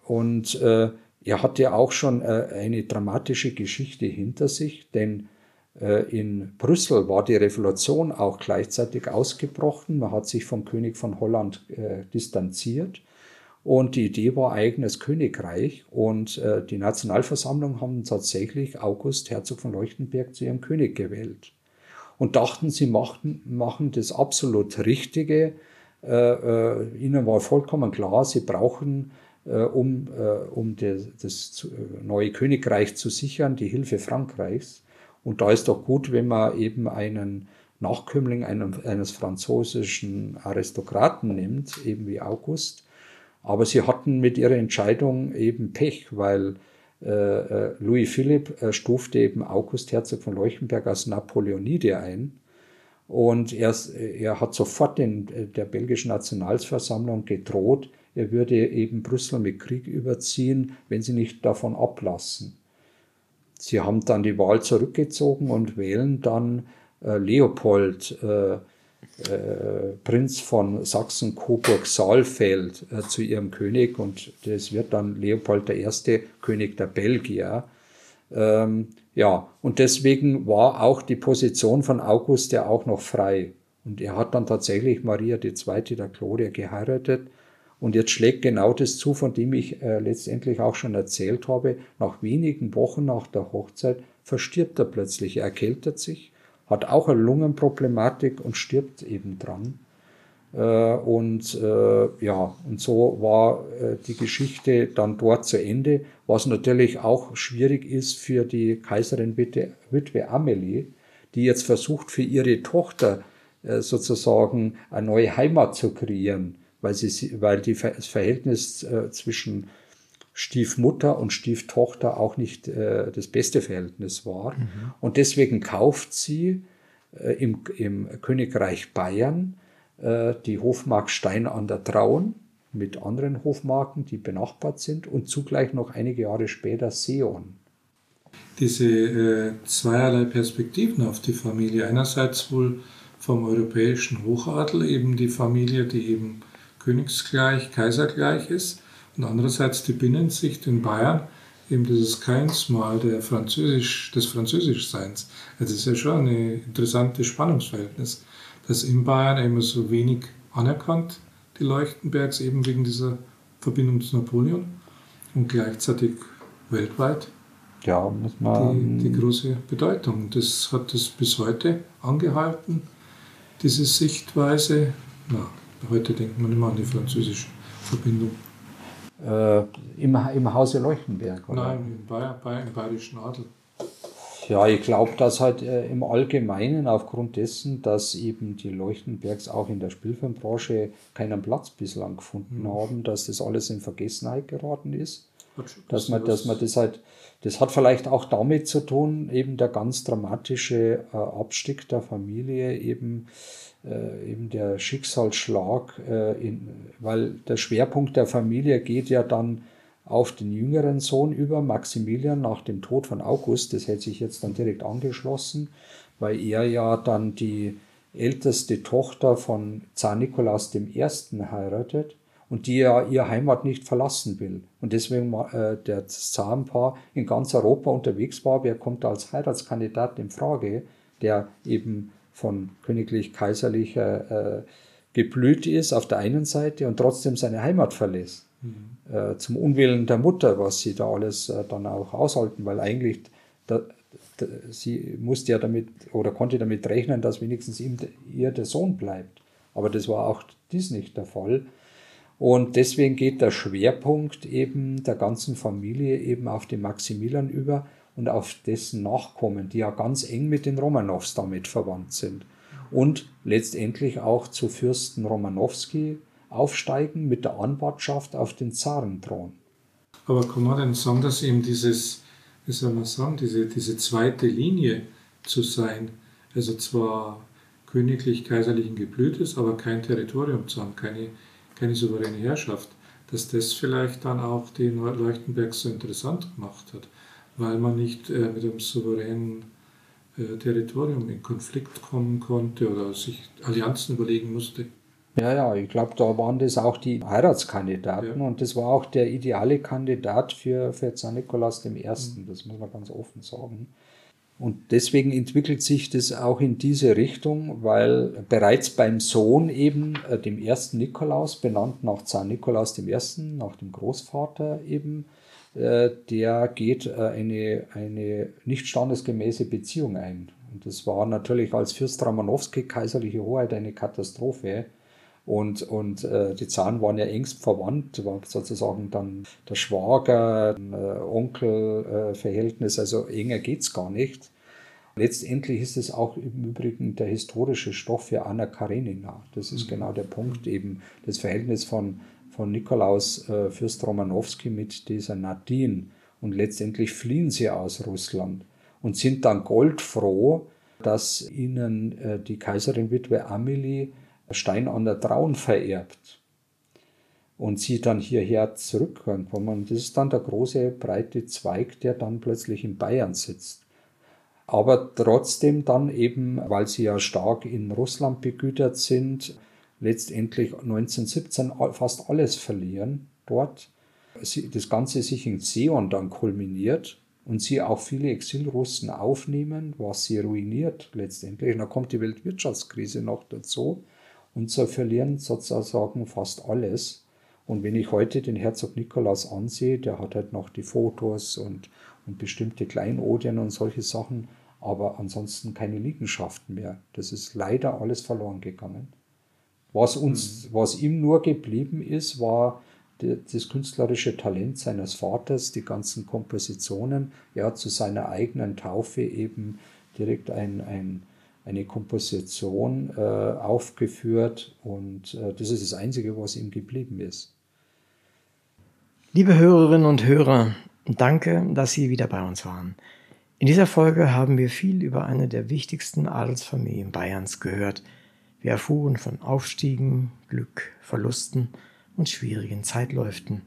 und äh, er hatte auch schon äh, eine dramatische Geschichte hinter sich, denn äh, in Brüssel war die Revolution auch gleichzeitig ausgebrochen. Man hat sich vom König von Holland äh, distanziert und die Idee war eigenes Königreich. Und äh, die Nationalversammlung haben tatsächlich August, Herzog von Leuchtenberg, zu ihrem König gewählt. Und dachten, sie machten, machen das absolut Richtige. Äh, äh, ihnen war vollkommen klar, sie brauchen, äh, um, äh, um de, das äh, neue Königreich zu sichern, die Hilfe Frankreichs. Und da ist doch gut, wenn man eben einen Nachkömmling eines französischen Aristokraten nimmt, eben wie August, aber sie hatten mit ihrer Entscheidung eben Pech, weil äh, äh, Louis Philipp äh, stufte eben August Herzog von Leuchtenberg als Napoleonide ein. Und er, er hat sofort in äh, der belgischen Nationalversammlung gedroht, er würde eben Brüssel mit Krieg überziehen, wenn sie nicht davon ablassen. Sie haben dann die Wahl zurückgezogen und wählen dann äh, Leopold, äh, äh, Prinz von Sachsen-Coburg-Saalfeld äh, zu ihrem König und das wird dann Leopold I., König der Belgier. Ähm, ja, und deswegen war auch die Position von August ja auch noch frei. Und er hat dann tatsächlich Maria II. der Gloria geheiratet. Und jetzt schlägt genau das zu, von dem ich äh, letztendlich auch schon erzählt habe. Nach wenigen Wochen nach der Hochzeit verstirbt er plötzlich, er erkältet sich hat auch eine Lungenproblematik und stirbt eben dran. Äh, und äh, ja, und so war äh, die Geschichte dann dort zu Ende, was natürlich auch schwierig ist für die Kaiserin Witwe, Witwe Amelie, die jetzt versucht, für ihre Tochter äh, sozusagen eine neue Heimat zu kreieren, weil, sie, weil die, das Verhältnis äh, zwischen Stiefmutter und Stieftochter auch nicht äh, das beste Verhältnis war. Mhm. Und deswegen kauft sie äh, im, im Königreich Bayern äh, die Hofmark Stein an der Traun mit anderen Hofmarken, die benachbart sind und zugleich noch einige Jahre später Seon. Diese äh, zweierlei Perspektiven auf die Familie. Einerseits wohl vom europäischen Hochadel, eben die Familie, die eben königsgleich, kaisergleich ist und andererseits die Binnensicht in Bayern, eben dieses Keinsmal der Französisch, des Französischseins. Das ist ja schon ein interessantes Spannungsverhältnis, dass in Bayern immer so wenig anerkannt, die Leuchtenbergs, eben wegen dieser Verbindung zu Napoleon und gleichzeitig weltweit ja, muss man. Die, die große Bedeutung. Das hat es bis heute angehalten, diese Sichtweise. Na, heute denkt man immer an die französische Verbindung. Äh, im, Im Hause Leuchtenberg, oder? Nein, Bayer, im Bayerischen Adel. Ja, ich glaube, dass halt äh, im Allgemeinen aufgrund dessen, dass eben die Leuchtenbergs auch in der Spielfilmbranche keinen Platz bislang gefunden mhm. haben, dass das alles in Vergessenheit geraten ist. Dass man, dass man das halt, das hat vielleicht auch damit zu tun, eben der ganz dramatische äh, Abstieg der Familie, eben, äh, eben der Schicksalsschlag, äh, in, weil der Schwerpunkt der Familie geht ja dann auf den jüngeren Sohn über, Maximilian, nach dem Tod von August. Das hätte sich jetzt dann direkt angeschlossen, weil er ja dann die älteste Tochter von Zar Nikolaus I. heiratet und die ja ihre Heimat nicht verlassen will. Und deswegen äh, der Zarenpaar in ganz Europa unterwegs war. Wer kommt als Heiratskandidat in Frage, der eben von königlich-kaiserlicher äh, geblüht ist auf der einen Seite und trotzdem seine Heimat verlässt? Mhm. Äh, zum Unwillen der Mutter, was sie da alles äh, dann auch aushalten, weil eigentlich da, da, sie musste ja damit oder konnte damit rechnen, dass wenigstens ihm, ihr der Sohn bleibt. Aber das war auch dies nicht der Fall. Und deswegen geht der Schwerpunkt eben der ganzen Familie eben auf den Maximilian über und auf dessen Nachkommen, die ja ganz eng mit den Romanows damit verwandt sind. Und letztendlich auch zu Fürsten Romanowski, aufsteigen mit der Anwartschaft auf den Zarenthron. Aber kann man denn sagen, dass eben dieses, wie soll man sagen, diese, diese zweite Linie zu sein, also zwar königlich-kaiserlichen Geblütes, aber kein Territorium zu haben, keine, keine souveräne Herrschaft, dass das vielleicht dann auch den Leuchtenberg so interessant gemacht hat, weil man nicht äh, mit einem souveränen äh, Territorium in Konflikt kommen konnte oder sich Allianzen überlegen musste. Ja, ja, ich glaube, da waren das auch die Heiratskandidaten ja. und das war auch der ideale Kandidat für, für Zar Nikolaus I., mhm. das muss man ganz offen sagen. Und deswegen entwickelt sich das auch in diese Richtung, weil bereits beim Sohn eben, äh, dem ersten Nikolaus, benannt nach Zar Nikolaus I., nach dem Großvater eben, der geht äh, eine, eine nicht standesgemäße Beziehung ein. Und das war natürlich als Fürst Romanowski kaiserliche Hoheit eine Katastrophe und, und äh, die Zahn waren ja engst verwandt, war sozusagen dann der Schwager, äh, Onkel-Verhältnis, also enger geht es gar nicht. Letztendlich ist es auch im Übrigen der historische Stoff für Anna Karenina. Das ist mhm. genau der Punkt, eben das Verhältnis von, von Nikolaus äh, Fürst Romanowski mit dieser Nadine. Und letztendlich fliehen sie aus Russland und sind dann goldfroh, dass ihnen äh, die Kaiserin-Witwe Amelie Stein an der Traun vererbt und sie dann hierher zurückkommen. Das ist dann der große, breite Zweig, der dann plötzlich in Bayern sitzt. Aber trotzdem dann eben, weil sie ja stark in Russland begütert sind, letztendlich 1917 fast alles verlieren dort. Das Ganze sich in Seon dann kulminiert und sie auch viele Exilrussen aufnehmen, was sie ruiniert letztendlich. Und dann kommt die Weltwirtschaftskrise noch dazu und sie verlieren sozusagen fast alles. Und wenn ich heute den Herzog Nikolaus ansehe, der hat halt noch die Fotos und, und bestimmte Kleinodien und solche Sachen, aber ansonsten keine Liegenschaften mehr. Das ist leider alles verloren gegangen. Was, uns, mhm. was ihm nur geblieben ist, war das künstlerische Talent seines Vaters, die ganzen Kompositionen. Er hat zu seiner eigenen Taufe eben direkt ein, ein eine Komposition äh, aufgeführt und äh, das ist das Einzige, was ihm geblieben ist. Liebe Hörerinnen und Hörer, danke, dass Sie wieder bei uns waren. In dieser Folge haben wir viel über eine der wichtigsten Adelsfamilien Bayerns gehört. Wir erfuhren von Aufstiegen, Glück, Verlusten und schwierigen Zeitläuften.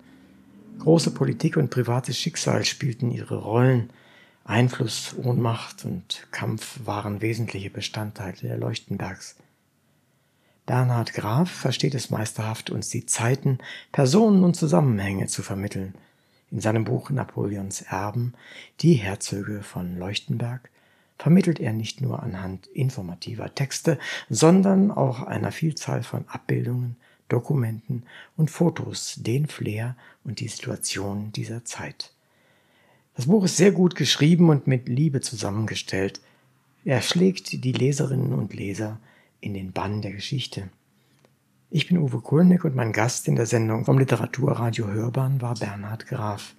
Große Politik und privates Schicksal spielten ihre Rollen – Einfluss, Ohnmacht und Kampf waren wesentliche Bestandteile der Leuchtenbergs. Bernhard Graf versteht es meisterhaft, uns die Zeiten, Personen und Zusammenhänge zu vermitteln. In seinem Buch Napoleons Erben, Die Herzöge von Leuchtenberg, vermittelt er nicht nur anhand informativer Texte, sondern auch einer Vielzahl von Abbildungen, Dokumenten und Fotos den Flair und die Situation dieser Zeit. Das Buch ist sehr gut geschrieben und mit Liebe zusammengestellt. Er schlägt die Leserinnen und Leser in den Bann der Geschichte. Ich bin Uwe Kulnick und mein Gast in der Sendung vom Literaturradio Hörbahn war Bernhard Graf.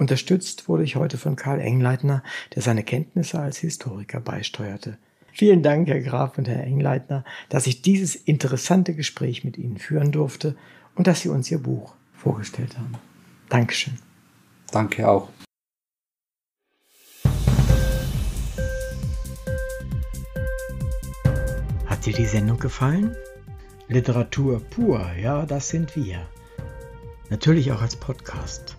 Unterstützt wurde ich heute von Karl Engleitner, der seine Kenntnisse als Historiker beisteuerte. Vielen Dank, Herr Graf und Herr Engleitner, dass ich dieses interessante Gespräch mit Ihnen führen durfte und dass Sie uns Ihr Buch vorgestellt haben. Dankeschön. Danke auch. Hat dir die Sendung gefallen? Literatur pur, ja, das sind wir. Natürlich auch als Podcast.